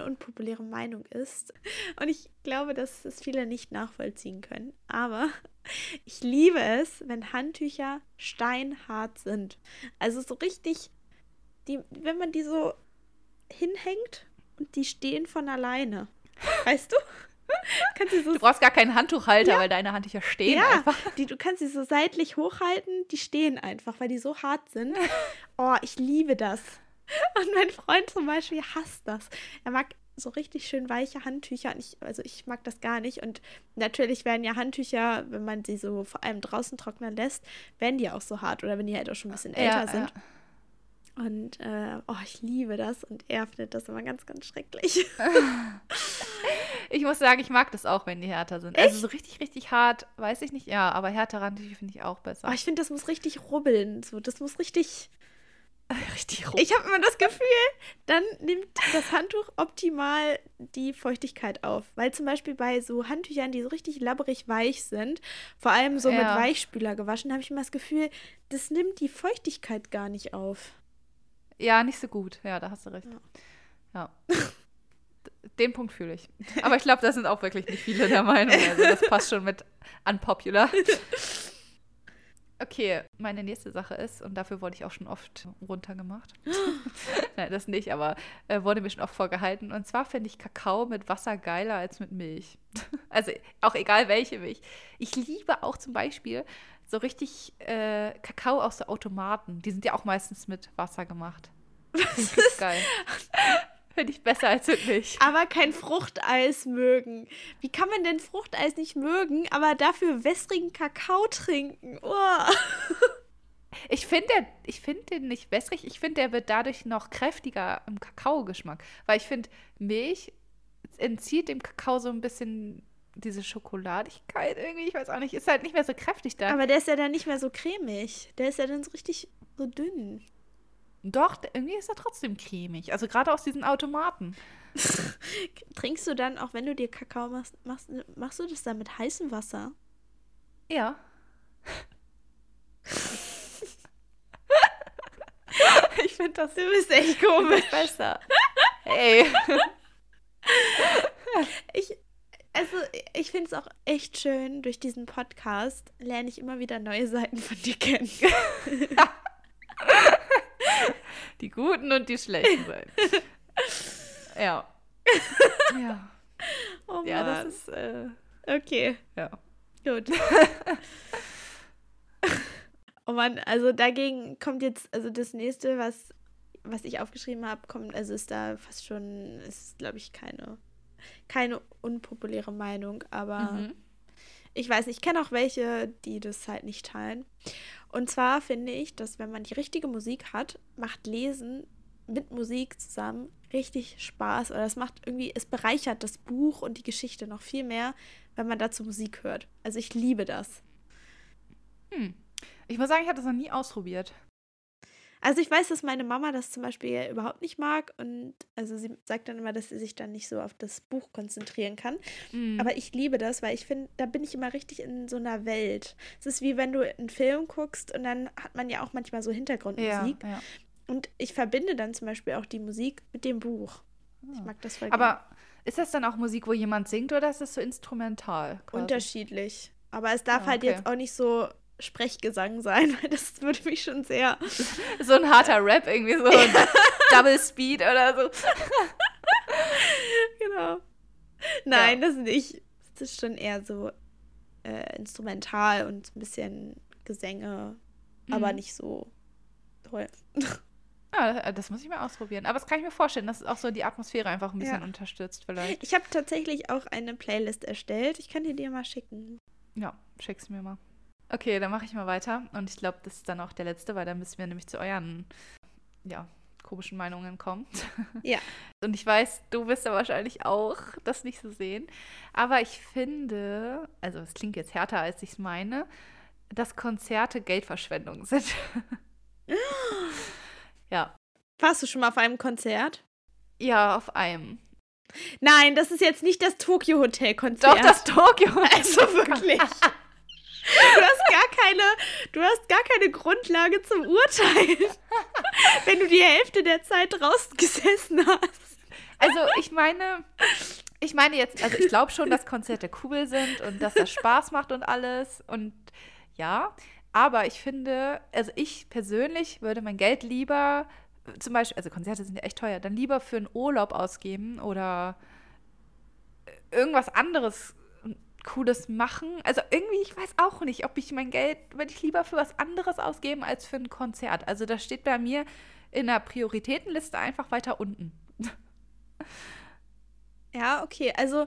Unpopuläre Meinung ist. Und ich glaube, dass es viele nicht nachvollziehen können. Aber ich liebe es, wenn Handtücher steinhart sind. Also so richtig, die, wenn man die so hinhängt und die stehen von alleine. Weißt du? Kannst du so Du brauchst gar keinen Handtuchhalter, weil deine Handtücher stehen ja, einfach. die, du kannst sie so seitlich hochhalten, die stehen einfach, weil die so hart sind. Oh, ich liebe das. Und mein Freund zum Beispiel hasst das. Er mag so richtig schön weiche Handtücher. Ich, also ich mag das gar nicht. Und natürlich werden ja Handtücher, wenn man sie so vor allem draußen trocknen lässt, werden die auch so hart oder wenn die halt auch schon ein bisschen älter Ja, sind. Und äh, oh, ich liebe das und er findet das immer ganz, ganz schrecklich. Ich muss sagen, ich mag das auch, wenn die härter sind. Also so richtig, richtig hart, weiß ich nicht. Ja, aber härtere Handtücher finde ich auch besser. Oh, ich finde, das muss richtig rubbeln. So, das muss richtig. richtig rum. Ich habe immer das Gefühl, dann nimmt das Handtuch optimal die Feuchtigkeit auf. Weil zum Beispiel bei so Handtüchern, die so richtig labberig weich sind, vor allem so mit Ja. Weichspüler gewaschen, habe ich immer das Gefühl, das nimmt die Feuchtigkeit gar nicht auf. Ja, nicht so gut. Ja, da hast du recht. Ja. D- Den Punkt fühle ich. Aber ich glaube, da sind auch wirklich nicht viele der Meinung. Also das passt schon mit unpopular. Okay, meine nächste Sache ist, und dafür wurde ich auch schon oft runtergemacht. Nein, das nicht, aber äh, wurde mir schon oft vorgehalten. Und zwar finde ich Kakao mit Wasser geiler als mit Milch. Also auch egal welche Milch. Ich liebe auch zum Beispiel so richtig äh, Kakao aus so Automaten. Die sind ja auch meistens mit Wasser gemacht. Ich richtig geil. Finde ich besser als Milch. Aber kein Fruchteis mögen. Wie kann man denn Fruchteis nicht mögen, aber dafür wässrigen Kakao trinken? Oh. Ich finde ich find den nicht wässrig. Ich finde, der wird dadurch noch kräftiger im Kakaogeschmack. Weil ich finde, Milch entzieht dem Kakao so ein bisschen diese Schokoladigkeit irgendwie. Ich weiß auch nicht. Ist halt nicht mehr so kräftig da. Aber der ist ja dann nicht mehr so cremig. Der ist ja dann so richtig so dünn. Doch, irgendwie ist er trotzdem cremig. Also gerade aus diesen Automaten. Trinkst du dann, auch wenn du dir Kakao machst, machst, machst du das dann mit heißem Wasser? Ja. ich finde das Du bist echt komisch. besser. Hey. Ich, also, ich finde es auch echt schön, durch diesen Podcast lerne ich immer wieder neue Seiten von dir kennen. Die guten und die schlechten Seiten. Ja. Ja. Oh Ja, das ist, äh, okay, ja. gut. oh Mann, also dagegen kommt jetzt, also das nächste, was, was ich aufgeschrieben habe, kommt, also ist da fast schon, ist glaube ich keine, keine unpopuläre Meinung, aber Mhm. Ich weiß nicht, ich kenne auch welche, die das halt nicht teilen. Und zwar finde ich, dass wenn man die richtige Musik hat, macht Lesen mit Musik zusammen richtig Spaß oder es macht irgendwie, es bereichert das Buch und die Geschichte noch viel mehr, wenn man dazu Musik hört. Also ich liebe das. Hm. Ich muss sagen, ich habe das noch nie ausprobiert. Also ich weiß, dass meine Mama das zum Beispiel überhaupt nicht mag und also sie sagt dann immer, dass sie sich dann nicht so auf das Buch konzentrieren kann. Mhm. Aber ich liebe das, weil ich finde, da bin ich immer richtig in so einer Welt. Es ist wie wenn du einen Film guckst und dann hat man ja auch manchmal so ja, Hintergrundmusik. ja. Und ich verbinde dann zum Beispiel auch die Musik mit dem Buch. Ich mag das voll Aber ist das dann auch Musik, wo jemand singt oder ist das so instrumental? gern. quasi? unterschiedlich. Aber es darf Ah, halt okay. jetzt auch nicht so Sprechgesang sein, weil das würde mich schon sehr. So ein harter Rap, irgendwie so ja. Double Speed oder so. genau. Nein, ja. das nicht. Das ist schon eher so äh, instrumental und ein bisschen Gesänge, mhm. aber nicht so toll. Ja, das muss ich mal ausprobieren. Aber das kann ich mir vorstellen, dass es auch so die Atmosphäre einfach ein bisschen ja. unterstützt vielleicht. Ich habe tatsächlich auch eine Playlist erstellt. Ich kann die dir mal schicken. Ja, schick's mir mal. Okay, dann mache ich mal weiter. Und ich glaube, das ist dann auch der letzte, weil dann müssen wir nämlich zu euren, ja, komischen Meinungen kommen. Ja. Und ich weiß, du wirst ja wahrscheinlich auch das nicht so sehen. Aber ich finde, also es klingt jetzt härter, als ich es meine, dass Konzerte Geldverschwendung sind. ja. Warst du schon mal auf einem Konzert? Ja, auf einem. Nein, das ist jetzt nicht das Tokyo Hotel Konzert. Doch, das Tokyo Hotel. Also wirklich. Du hast gar keine, du hast gar keine Grundlage zum Urteilen, wenn du die Hälfte der Zeit draußen gesessen hast. Also ich meine, ich meine jetzt, also ich glaube schon, dass Konzerte cool sind und dass das Spaß macht und alles und ja, aber ich finde, also ich persönlich würde mein Geld lieber, zum Beispiel, also Konzerte sind ja echt teuer, dann lieber für einen Urlaub ausgeben oder irgendwas anderes Cooles machen. Also irgendwie, ich weiß auch nicht, ob ich mein Geld, würde ich lieber für was anderes ausgeben als für ein Konzert. Also das steht bei mir in der Prioritätenliste einfach weiter unten. Ja, okay. Also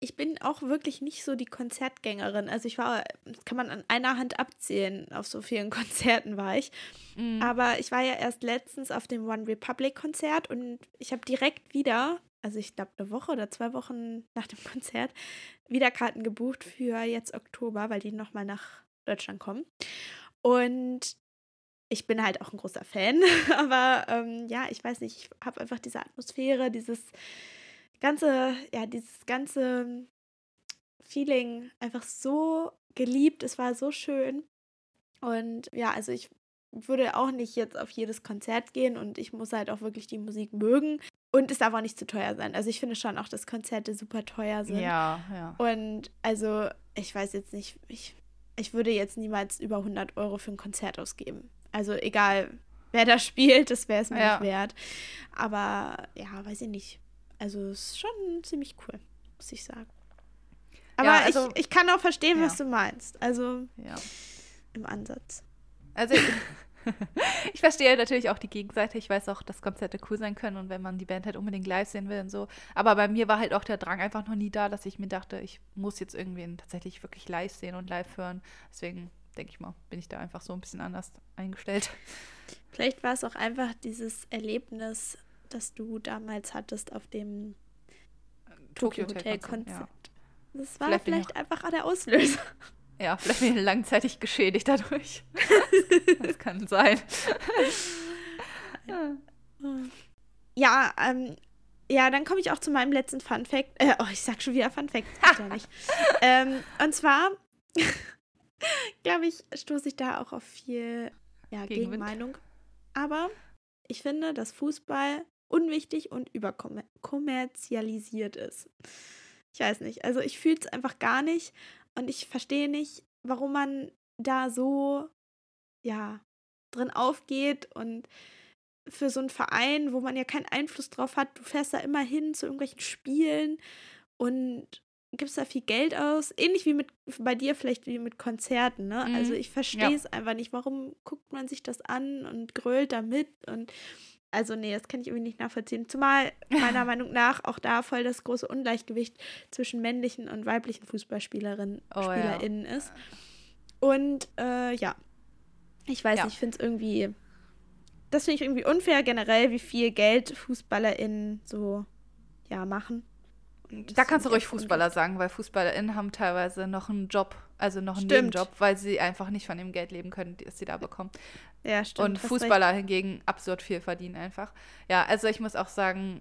ich bin auch wirklich nicht so die Konzertgängerin. Also ich war, kann man an einer Hand abzählen, auf so vielen Konzerten war ich. Mhm. Aber ich war ja erst letztens auf dem One Republic Konzert und ich habe direkt wieder, also ich glaube eine Woche oder zwei Wochen nach dem Konzert, wieder Karten gebucht für jetzt Oktober, weil die nochmal nach Deutschland kommen. Und ich bin halt auch ein großer Fan, aber ähm, ja, ich weiß nicht, ich habe einfach diese Atmosphäre, dieses ganze, ja, dieses ganze Feeling einfach so geliebt. Es war so schön. Und ja, also ich würde auch nicht jetzt auf jedes Konzert gehen und ich muss halt auch wirklich die Musik mögen. Und es darf auch nicht zu teuer sein. Also ich finde schon auch, dass Konzerte super teuer sind. Ja, ja. Und also ich weiß jetzt nicht, ich, ich würde jetzt niemals über 100 Euro für ein Konzert ausgeben. Also egal, wer da spielt, das wäre es mir ja. nicht wert. Aber ja, weiß ich nicht. Also es ist schon ziemlich cool, muss ich sagen. Aber ja, also, ich, ich kann auch verstehen, ja. was du meinst. Also ja. im Ansatz. Also ich verstehe natürlich auch die Gegenseite. Ich weiß auch, dass Konzerte cool sein können und wenn man die Band halt unbedingt live sehen will und so. Aber bei mir war halt auch der Drang einfach noch nie da, dass ich mir dachte, ich muss jetzt irgendwen tatsächlich wirklich live sehen und live hören. Deswegen denke ich mal, bin ich da einfach so ein bisschen anders eingestellt. Vielleicht war es auch einfach dieses Erlebnis, das du damals hattest auf dem Tokyo Hotel Konzert. Ja. Das war vielleicht, vielleicht einfach der Auslöser. Ja, vielleicht bin ich langzeitig geschädigt dadurch. das kann sein. ja, ähm, ja, dann komme ich auch zu meinem letzten Fun Fact. Äh, oh, ich sag schon wieder Fun Fact. Das ja nicht. ähm, und zwar, glaube ich, stoße ich da auch auf viel ja, Gegenmeinung. Aber ich finde, dass Fußball unwichtig und überkommerzialisiert ist. Ich weiß nicht. Also ich fühle es einfach gar nicht. Und ich verstehe nicht, warum man da so, ja, drin aufgeht und für so einen Verein, wo man ja keinen Einfluss drauf hat, du fährst da immer hin zu irgendwelchen Spielen und gibst da viel Geld aus. Ähnlich wie mit bei dir vielleicht wie mit Konzerten, ne? Also mhm. Also ich verstehe es ja. einfach nicht. Warum guckt man sich das an und grölt da mit und also nee, das kann ich irgendwie nicht nachvollziehen. Zumal meiner Meinung nach auch da voll das große Ungleichgewicht zwischen männlichen und weiblichen Fußballspielerinnen oh, SpielerInnen ja. ist. Und äh, ja, ich weiß ja. nicht, ich finde es irgendwie, das finde ich irgendwie unfair generell, wie viel Geld FußballerInnen so, ja, machen. Da kannst du ruhig Fußballer sagen, weil FußballerInnen haben teilweise noch einen Job, also noch einen stimmt. Nebenjob, weil sie einfach nicht von dem Geld leben können, das sie da bekommen. Ja, stimmt. Und Fußballer recht. hingegen absurd viel verdienen einfach. Ja, also ich muss auch sagen,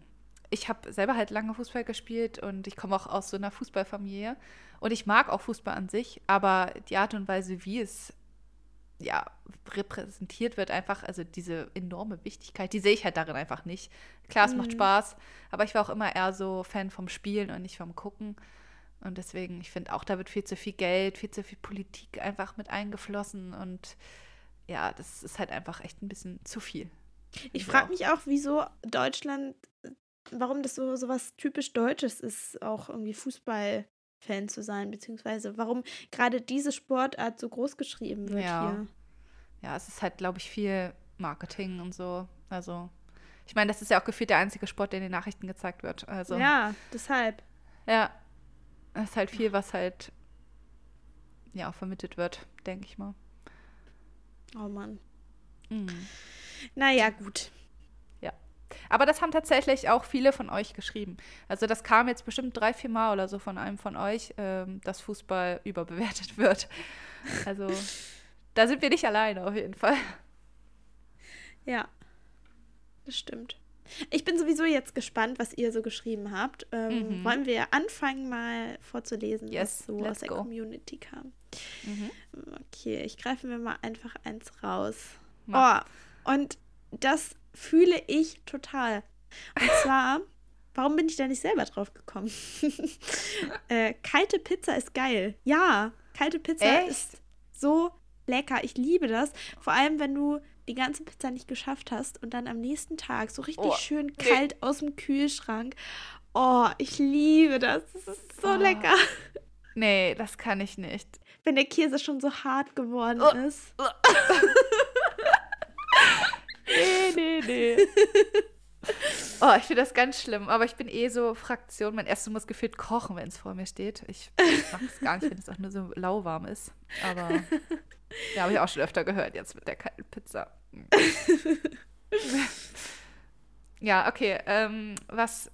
ich habe selber halt lange Fußball gespielt und ich komme auch aus so einer Fußballfamilie. Und ich mag auch Fußball an sich, aber die Art und Weise, wie es ja, repräsentiert wird, einfach, also diese enorme Wichtigkeit, die sehe ich halt darin einfach nicht. Klar, es mhm. macht Spaß, aber ich war auch immer eher so Fan vom Spielen und nicht vom Gucken. Und deswegen, ich finde auch, da wird viel zu viel Geld, viel zu viel Politik einfach mit eingeflossen. Und ja, das ist halt einfach echt ein bisschen zu viel. Ich frage mich auch, wieso Deutschland, warum das so, so was typisch Deutsches ist, auch irgendwie Fußballfan zu sein, beziehungsweise warum gerade diese Sportart so groß geschrieben wird ja. hier. Ja, es ist halt, glaube ich, viel Marketing und so. Also, ich meine, das ist ja auch gefühlt der einzige Sport, der in den Nachrichten gezeigt wird. Also, Ja, deshalb. ja. Es ist halt viel, was halt ja auch vermittelt wird, denke ich mal. Oh Mann. Mhm. Naja, gut. Aber das haben tatsächlich auch viele von euch geschrieben. Also das kam jetzt bestimmt drei, vier Mal oder so von einem von euch, ähm, dass Fußball überbewertet wird. Also da sind wir nicht alleine auf jeden Fall. Ja, das stimmt. Ich bin sowieso jetzt gespannt, was ihr so geschrieben habt. Ähm, Mhm. Wollen wir anfangen, mal vorzulesen, Yes, was so aus der go. Community kam? Mhm. Okay, ich greife mir mal einfach eins raus. Mach. Oh, und das fühle ich total. Und zwar, warum bin ich da nicht selber drauf gekommen? äh, kalte Pizza ist geil. Ja, kalte Pizza Echt? ist so lecker. Ich liebe das. Vor allem, wenn du die ganze Pizza nicht geschafft hast und dann am nächsten Tag so richtig Oh, schön nee. kalt aus dem Kühlschrank. Oh, ich liebe das. Das ist so Oh. lecker. Nee, das kann ich nicht. Wenn der Käse schon so hart geworden Oh. ist. Nee, nee, nee. Oh, ich finde das ganz schlimm. Aber ich bin eh so Fraktion. Mein Essen muss gefühlt kochen, wenn es vor mir steht. Ich mag es gar nicht, wenn es auch nur so lauwarm ist. Aber ja, habe ich auch schon öfter gehört jetzt mit der kalten Pizza. Ja, okay. Ähm, was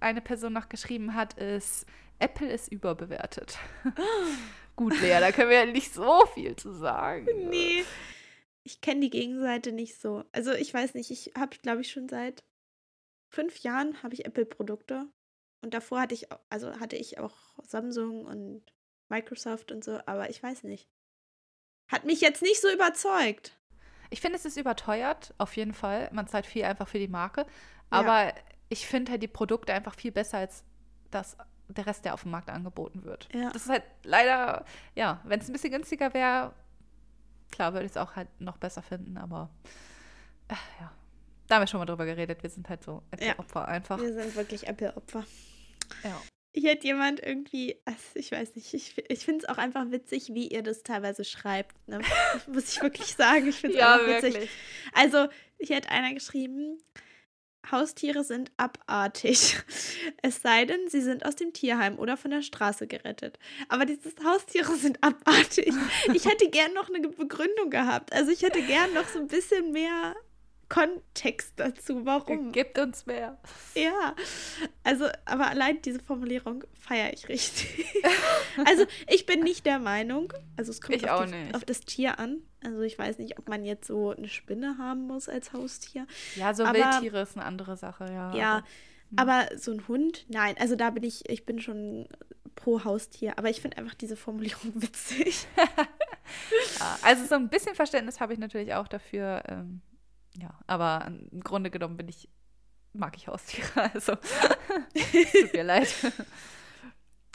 eine Person noch geschrieben hat, ist, Apple ist überbewertet. Gut, Lea, da können wir ja nicht so viel zu sagen. Nee. Ich kenne die Gegenseite nicht so. Also ich weiß nicht, ich habe, glaube ich, schon seit fünf Jahren habe ich Apple-Produkte. Und davor hatte ich, also hatte ich auch Samsung und Microsoft und so, aber ich weiß nicht. Hat mich jetzt nicht so überzeugt. Ich finde, es ist überteuert, auf jeden Fall. Man zahlt viel einfach für die Marke. Aber ich finde halt die Produkte einfach viel besser als das, der Rest, der auf dem Markt angeboten wird. Ja. Das ist halt leider, ja, wenn es ein bisschen günstiger wäre, klar, würde ich es auch halt noch besser finden, aber äh, ja. Da haben wir schon mal drüber geredet. Wir sind halt so Ja. Opfer einfach. Wir sind wirklich Apple-Opfer. Ja. Hier hat jemand irgendwie, also ich weiß nicht, ich, ich finde es auch einfach witzig, wie ihr das teilweise schreibt. Ne? Muss ich wirklich sagen. Ich finde es einfach witzig. Also, hier hat einer geschrieben, Haustiere sind abartig. Es sei denn, sie sind aus dem Tierheim oder von der Straße gerettet. Aber dieses Haustiere sind abartig. Ich hätte gern noch eine Begründung gehabt. Also ich hätte gern noch so ein bisschen mehr Kontext dazu. Warum? Gibt uns mehr. Ja, also, aber allein diese Formulierung feiere ich richtig. also, ich bin nicht der Meinung, also es kommt auf, die, auf das Tier an. Also, ich weiß nicht, ob man jetzt so eine Spinne haben muss als Haustier. Ja, so Aber- Wildtiere ist eine andere Sache, ja. Ja, aber- aber so ein Hund, nein, also da bin ich, ich bin schon pro Haustier, aber ich finde einfach diese Formulierung witzig. Ja, also so ein bisschen Verständnis habe ich natürlich auch dafür. Ähm, ja, aber im Grunde genommen bin ich, mag ich Haustiere. Also tut mir leid.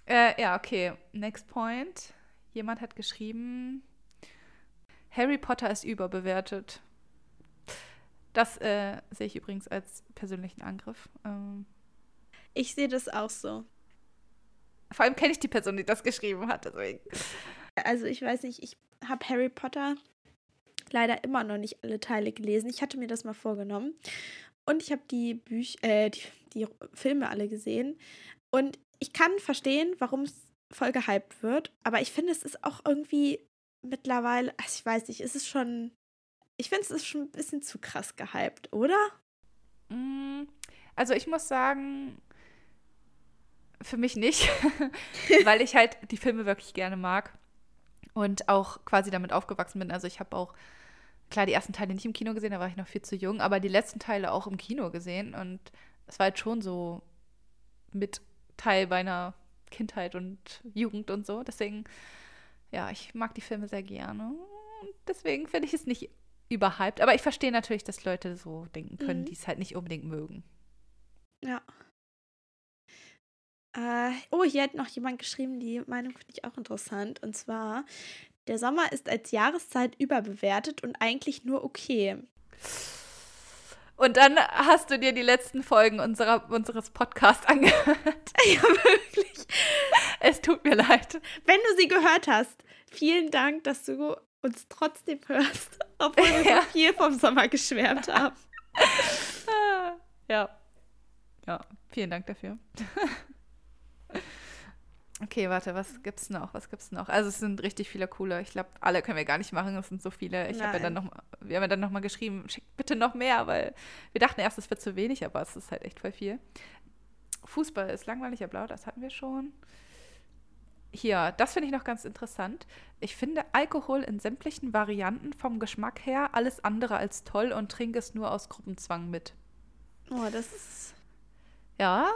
äh, ja, okay. Next point. Jemand hat geschrieben, Harry Potter ist überbewertet. Das äh, sehe ich übrigens als persönlichen Angriff. Ähm, Ich sehe das auch so. vor allem kenne ich die Person, die das geschrieben hat. Deswegen. Also ich weiß nicht, ich habe Harry Potter leider immer noch nicht alle Teile gelesen. Ich hatte mir das mal vorgenommen. Und ich habe die Bücher, äh, die, die Filme alle gesehen. Und ich kann verstehen, warum es voll gehypt wird. Aber ich finde, es ist auch irgendwie mittlerweile, also ich weiß nicht, es ist schon, ich finde, es ist schon ein bisschen zu krass gehypt, oder? Mm, Also ich muss sagen, für mich nicht, weil ich halt die Filme wirklich gerne mag und auch quasi damit aufgewachsen bin. Also ich habe auch, klar, die ersten Teile nicht im Kino gesehen, da war ich noch viel zu jung, aber die letzten Teile auch im Kino gesehen und es war halt schon so mit Teil meiner Kindheit und Jugend und so. Deswegen, ja, ich mag die Filme sehr gerne. Und deswegen finde ich es nicht überhyped. Aber ich verstehe natürlich, dass Leute so denken können, Mhm. die es halt nicht unbedingt mögen. Ja. Äh, oh, hier hat noch jemand geschrieben, die Meinung finde ich auch interessant. Und zwar, der Sommer ist als Jahreszeit überbewertet und eigentlich nur okay. Und dann hast du dir die letzten Folgen unserer, unseres Podcasts angehört. Ja, wirklich. Es tut mir leid. Wenn du sie gehört hast, vielen Dank, dass du uns trotzdem hörst, obwohl wir Ja. so viel vom Sommer geschwärmt haben. Ja. Ja, vielen Dank dafür. Okay, warte, was gibt's noch? Was gibt's noch? Also es sind richtig viele coole. Ich glaube, alle können wir gar nicht machen. Es sind so viele. Ich habe ja dann noch, mal- wir haben ja dann noch mal geschrieben, schickt bitte noch mehr, weil wir dachten erst, es wird zu wenig, aber es ist halt echt voll viel. Fußball ist langweilig, blau, das hatten wir schon. Hier, das finde ich noch ganz interessant. Ich finde Alkohol in sämtlichen Varianten vom Geschmack her alles andere als toll und trinke es nur aus Gruppenzwang mit. Oh, das ist. Ja,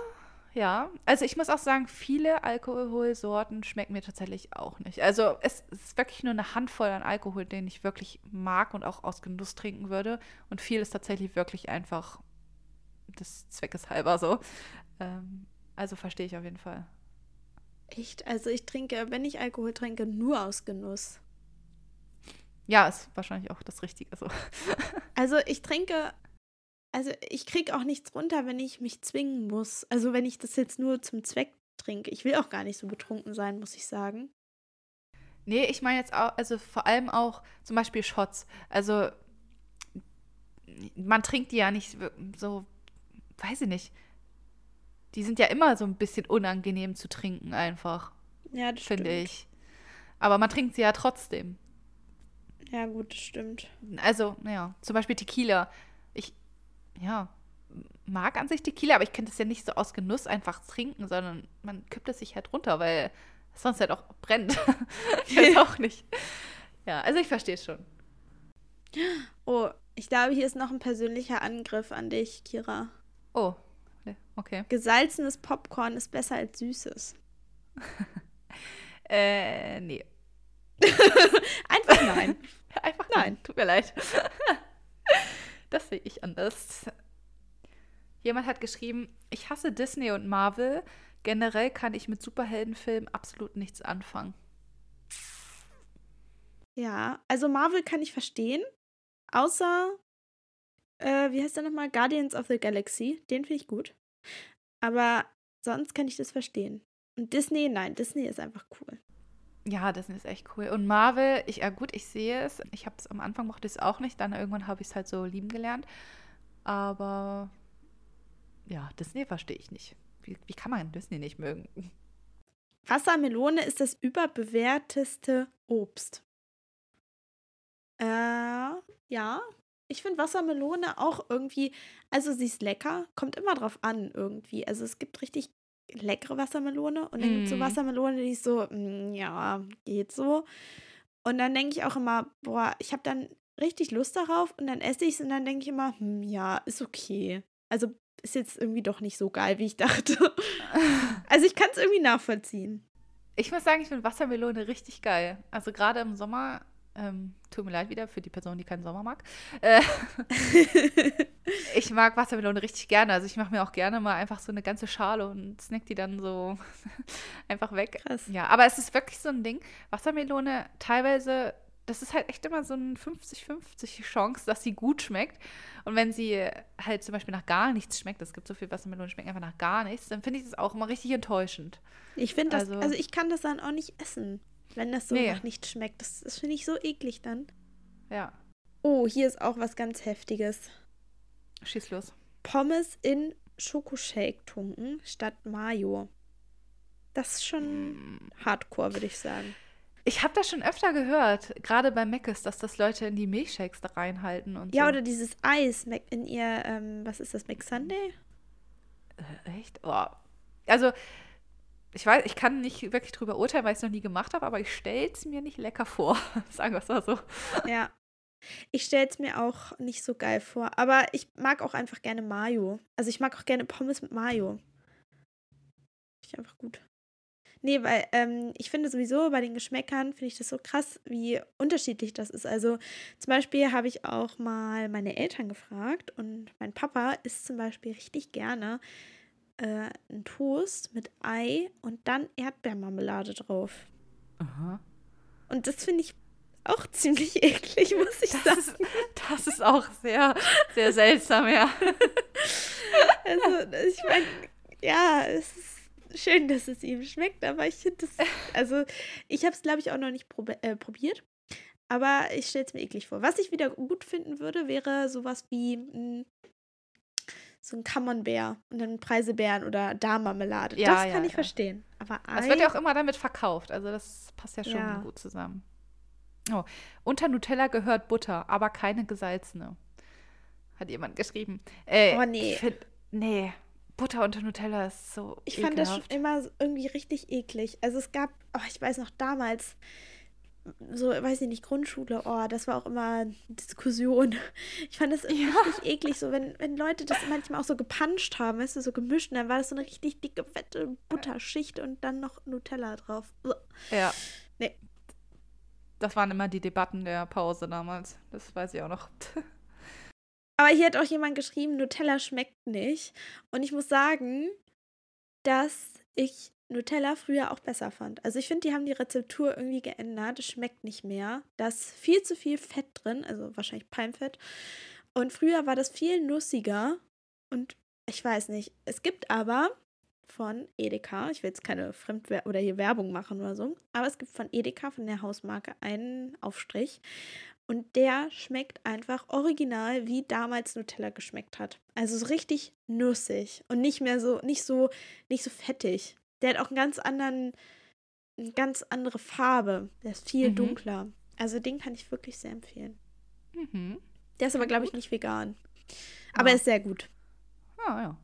ja. Also ich muss auch sagen, viele Alkoholsorten schmecken mir tatsächlich auch nicht. Also es ist wirklich nur eine Handvoll an Alkohol, den ich wirklich mag und auch aus Genuss trinken würde. Und viel ist tatsächlich wirklich einfach des Zweckes halber so. Ähm, also verstehe ich auf jeden Fall. Echt? Also ich trinke, wenn ich Alkohol trinke, nur aus Genuss. Ja, ist wahrscheinlich auch das Richtige so. Also ich trinke, also ich kriege auch nichts runter, wenn ich mich zwingen muss. Also wenn ich das jetzt nur zum Zweck trinke. Ich will auch gar nicht so betrunken sein, muss ich sagen. Nee, ich meine jetzt auch, also vor allem auch zum Beispiel Shots. Also man trinkt die ja nicht so, weiß ich nicht. Die sind ja immer so ein bisschen unangenehm zu trinken, einfach, Ja, das finde stimmt. ich. Aber man trinkt sie ja trotzdem. Ja, gut, das stimmt. Also, naja, zum Beispiel Tequila. Ich, ja, mag an sich Tequila, aber ich könnte es ja nicht so aus Genuss einfach trinken, sondern man kippt es sich halt runter, weil es sonst halt auch brennt. ich weiß auch nicht. Ja, also ich verstehe es schon. Oh, ich glaube, hier ist noch ein persönlicher Angriff an dich, Kira. Oh, okay. Gesalzenes Popcorn ist besser als süßes. Äh, nee. Einfach nein. Einfach Nein. nein. Tut mir leid. Das sehe ich anders. Jemand hat geschrieben, ich hasse Disney und Marvel. Generell kann ich mit Superheldenfilmen absolut nichts anfangen. Ja, also Marvel kann ich verstehen. Außer, äh, wie heißt der nochmal? Guardians of the Galaxy. Den finde ich gut. Aber sonst kann ich das verstehen. Und Disney, nein, Disney ist einfach cool. Ja, Disney ist echt cool. Und Marvel, ich, ja gut, ich sehe es. Ich habe es am Anfang mochte ich es auch nicht, dann irgendwann habe ich es halt so lieben gelernt. Aber ja, Disney verstehe ich nicht. Wie, wie kann man Disney nicht mögen? Wassermelone ist das überbewerteste Obst. Äh, ja. Ich finde Wassermelone auch irgendwie, also sie ist lecker, kommt immer drauf an irgendwie. Also es gibt richtig leckere Wassermelone und dann gibt es so Mm. Wassermelone, die ist so, mm, ja, geht so. Und dann denke ich auch immer, boah, ich habe dann richtig Lust darauf und dann esse ich es und dann denke ich immer, hm, ja, ist okay. Also ist jetzt irgendwie doch nicht so geil, wie ich dachte. Also ich kann es irgendwie nachvollziehen. Ich muss sagen, ich finde Wassermelone richtig geil. Also gerade im Sommer, ähm, tut mir leid wieder für die Person, die keinen Sommer mag. Äh, ich mag Wassermelone richtig gerne. Also ich mache mir auch gerne mal einfach so eine ganze Schale und snack die dann so einfach weg. Krass. Ja, aber es ist wirklich so ein Ding. Wassermelone teilweise, das ist halt echt immer so eine 50-50 Chance, dass sie gut schmeckt. Und wenn sie halt zum Beispiel nach gar nichts schmeckt, es gibt so viel Wassermelone, die schmecken einfach nach gar nichts, dann finde ich das auch immer richtig enttäuschend. Ich finde das, Also- also, ich kann das dann auch nicht essen, wenn das so Nee. nach nichts schmeckt. Das, das finde ich so eklig dann. Ja, Oh, hier ist auch was ganz Heftiges. schieß los. Pommes in Schokoshake tunken statt Mayo. Das ist schon Mm. hardcore, würde ich sagen. Ich habe das schon öfter gehört, gerade bei Mc's, dass das Leute in die Milchshakes da reinhalten und Ja, so. oder dieses Eis in ihr, ähm, was ist das, McSunday? Äh, Echt? Oh. Also, ich weiß, ich kann nicht wirklich drüber urteilen, weil ich es noch nie gemacht habe, aber ich stelle es mir nicht lecker vor. Sagen wir es mal so. Ja. Ich stelle es mir auch nicht so geil vor. Aber ich mag auch einfach gerne Mayo. Also ich mag auch gerne Pommes mit Mayo. Finde ich einfach gut. Nee, weil ähm, ich finde sowieso bei den Geschmäckern finde ich das so krass, wie unterschiedlich das ist. Also zum Beispiel habe ich auch mal meine Eltern gefragt und mein Papa isst zum Beispiel richtig gerne äh, ein Toast mit Ei und dann Erdbeermarmelade drauf. Aha. Und das finde ich auch ziemlich eklig, muss ich Das sagen. ist, das ist auch sehr, sehr seltsam, ja. Also, ich meine, ja, es ist schön, dass es ihm schmeckt, aber ich finde das, also, ich habe es, glaube ich, auch noch nicht probi äh, probiert. Aber ich stelle es mir eklig vor. Was ich wieder gut finden würde, wäre sowas wie mh, so ein Camembert und dann Preisebeeren oder Darmarmelade. Ja, das ja, kann ich ja. verstehen. Aber Ei, Es wird ja auch immer damit verkauft, also das passt ja schon gut zusammen. Oh, unter Nutella gehört Butter, aber keine gesalzene. Hat jemand geschrieben. Äh, Oh, nee. Find, nee, Butter unter Nutella ist so Ich fand das schon ekelhaft. immer irgendwie richtig eklig. Also es gab, oh, ich weiß noch damals, so, weiß ich nicht, Grundschule, oh, das war auch immer Diskussion. Ich fand das irgendwie Ja. richtig eklig, so wenn, wenn Leute das manchmal auch so gepanscht haben, weißt du, so gemischt, und dann war das so eine richtig dicke, fette Butterschicht und dann noch Nutella drauf. Ja. Nee. Das waren immer die Debatten der Pause damals. Das weiß ich auch noch. Aber hier hat auch jemand geschrieben, Nutella schmeckt nicht. Und ich muss sagen, dass ich Nutella früher auch besser fand. Also ich finde, die haben die Rezeptur irgendwie geändert. Es schmeckt nicht mehr. Da ist viel zu viel Fett drin, also wahrscheinlich Palmfett. Und früher war das viel nussiger. Und ich weiß nicht. Es gibt aber von Edeka, ich will jetzt keine Fremdwer oder hier Werbung machen oder so, aber es gibt von Edeka, von der Hausmarke, einen Aufstrich. Und der schmeckt einfach original, wie damals Nutella geschmeckt hat. Also so richtig nussig und nicht mehr so, nicht so, nicht so fettig. Der hat auch einen ganz anderen, eine ganz andere Farbe. Der ist viel Mhm. dunkler. Also den kann ich wirklich sehr empfehlen. Mhm. Der ist aber, glaube ich, nicht vegan. Aber Ja. er ist sehr gut. Ah, ja.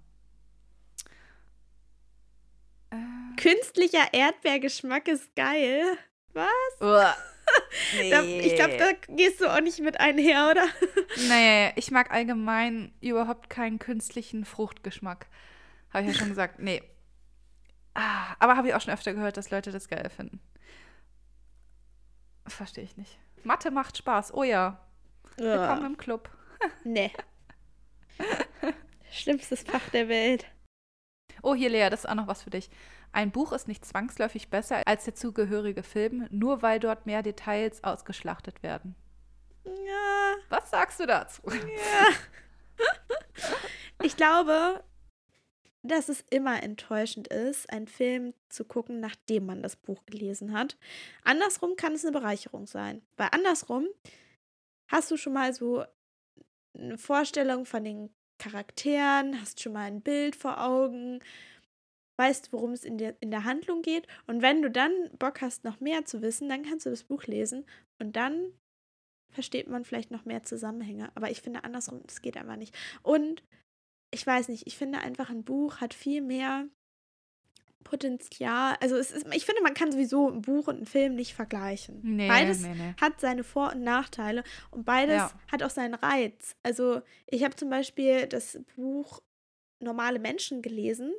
Äh, Künstlicher Erdbeergeschmack ist geil. uah. nee. Da, ich glaube, da gehst du auch nicht mit einher, oder? Nee, ich mag allgemein überhaupt keinen künstlichen Fruchtgeschmack. Habe ich ja schon gesagt. Nee. Ah, aber habe ich auch schon öfter gehört, dass Leute das geil finden. Verstehe ich nicht. Mathe macht Spaß. Oh ja. Willkommen im Club. Nee. Schlimmstes Fach der Welt. Oh, hier, Lea, das ist auch noch was für dich. Ein Buch ist nicht zwangsläufig besser als der zugehörige Film, nur weil dort mehr Details ausgeschlachtet werden. Ja, Was sagst du dazu? ja. Ich glaube, dass es immer enttäuschend ist, einen Film zu gucken, nachdem man das Buch gelesen hat. Andersrum kann es eine Bereicherung sein. Weil andersrum hast du schon mal so eine Vorstellung von den Charakteren, hast schon mal ein Bild vor Augen, weißt, worum es in der, in der Handlung geht. Und wenn du dann Bock hast, noch mehr zu wissen, dann kannst du das Buch lesen und dann versteht man vielleicht noch mehr Zusammenhänge. Aber ich finde andersrum, das geht einfach nicht. Und ich weiß nicht, ich finde einfach, ein Buch hat viel mehr Potenzial. Also es ist, ich finde, man kann sowieso ein Buch und einen Film nicht vergleichen. Nee, Beides nee, nee. hat seine Vor- und Nachteile und beides Ja. hat auch seinen Reiz. Also ich habe zum Beispiel das Buch Normale Menschen gelesen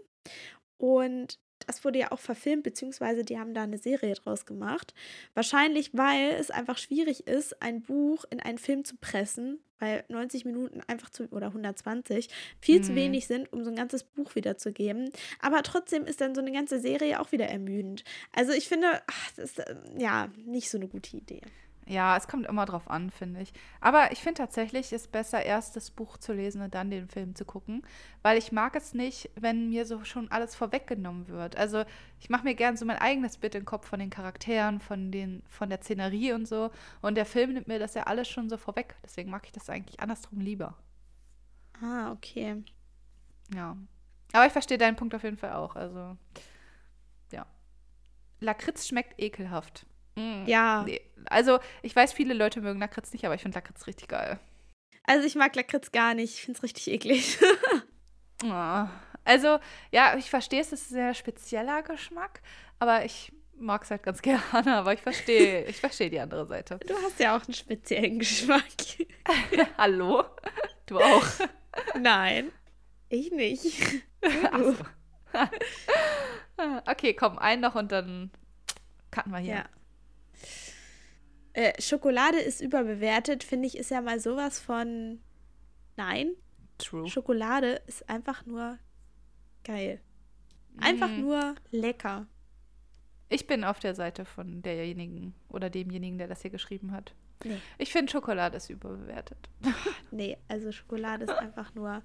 und das wurde ja auch verfilmt, beziehungsweise die haben da eine Serie draus gemacht. Wahrscheinlich, weil es einfach schwierig ist, ein Buch in einen Film zu pressen, weil 90 Minuten einfach zu, oder 120 viel zu Mhm. wenig sind, um so ein ganzes Buch wiederzugeben. Aber trotzdem ist dann so eine ganze Serie auch wieder ermüdend. Also ich finde, ach, das ist äh, ja nicht so eine gute Idee. Ja, es kommt immer drauf an, finde ich. Aber ich finde tatsächlich, es ist besser, erst das Buch zu lesen und dann den Film zu gucken. Weil ich mag es nicht, wenn mir so schon alles vorweggenommen wird. Also ich mache mir gern so mein eigenes Bild im Kopf von den Charakteren, von, den, von der Szenerie und so. Und der Film nimmt mir das ja alles schon so vorweg. Deswegen mag ich das eigentlich andersrum lieber. Ah, okay. Ja. Aber ich verstehe deinen Punkt auf jeden Fall auch. Also, ja. Lakritz schmeckt ekelhaft. Mm, Ja. Nee. Also, ich weiß, viele Leute mögen Lakritz nicht, aber ich finde Lakritz richtig geil. Also ich mag Lakritz gar nicht. Ich finde es richtig eklig. Ah. Also, ja, ich verstehe, es ist ein sehr spezieller Geschmack, aber ich mag es halt ganz gerne, aber ich verstehe, ich verstehe die andere Seite. Du hast ja auch einen speziellen Geschmack. Hallo? Du auch? Nein, ich nicht. Ach so. okay, komm, einen noch und dann cutten wir hier. Ja. Äh, Schokolade ist überbewertet, finde ich, ist ja mal sowas von. Nein, True. Schokolade ist einfach nur geil. Einfach mm. nur lecker. Ich bin auf der Seite von derjenigen oder demjenigen, der das hier geschrieben hat. Nee. Ich finde, Schokolade ist überbewertet. nee, also Schokolade ist einfach nur.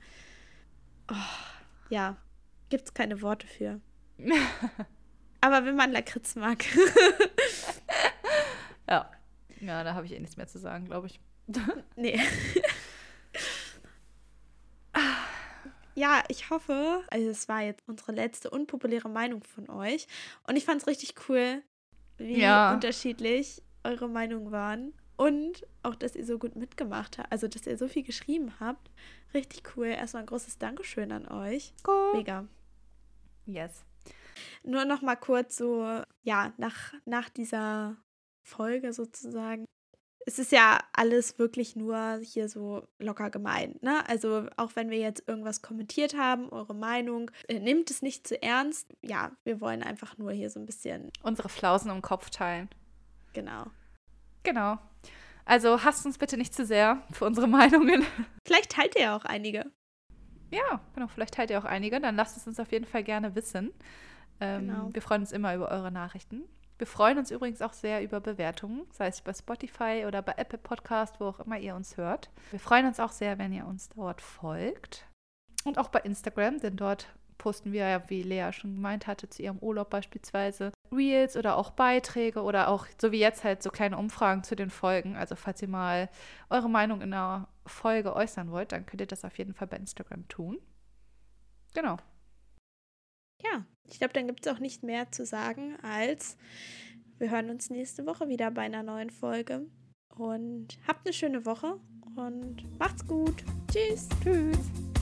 Oh, ja, gibt es keine Worte für. Aber wenn man Lakritz mag. ja. Ja, da habe ich eh nichts mehr zu sagen, glaube ich. nee. Ja, ich hoffe, also es war jetzt unsere letzte unpopuläre Meinung von euch. Und ich fand es richtig cool, wie ja. unterschiedlich eure Meinungen waren. Und auch, dass ihr so gut mitgemacht habt. Also, dass ihr so viel geschrieben habt. Richtig cool. Erstmal ein großes Dankeschön an euch. Cool. Mega. Yes. Nur noch mal kurz so, ja, nach, nach dieser Folge sozusagen es ist ja alles wirklich nur hier so locker gemeint. Ne? Also auch wenn wir jetzt irgendwas kommentiert haben, eure Meinung, äh, nehmt es nicht zu ernst. Ja, wir wollen einfach nur hier so ein bisschen unsere Flausen im Kopf teilen. Genau. Genau. Also hasst uns bitte nicht zu sehr für unsere Meinungen. Vielleicht teilt ihr ja auch einige. Ja, genau, vielleicht teilt ihr auch einige. Dann lasst es uns auf jeden Fall gerne wissen. Ähm, genau. Wir freuen uns immer über eure Nachrichten. Wir freuen uns übrigens auch sehr über Bewertungen, sei es bei Spotify oder bei Apple Podcast, wo auch immer ihr uns hört. Wir freuen uns auch sehr, wenn ihr uns dort folgt. Und auch bei Instagram, denn dort posten wir ja, wie Lea schon gemeint hatte, zu ihrem Urlaub beispielsweise Reels oder auch Beiträge oder auch, so wie jetzt halt, so kleine Umfragen zu den Folgen. Also falls ihr mal eure Meinung in einer Folge äußern wollt, dann könnt ihr das auf jeden Fall bei Instagram tun. Genau. Ja, ich glaube, dann gibt es auch nicht mehr zu sagen, als wir hören uns nächste Woche wieder bei einer neuen Folge. Und habt eine schöne Woche und macht's gut. Tschüss. Tschüss.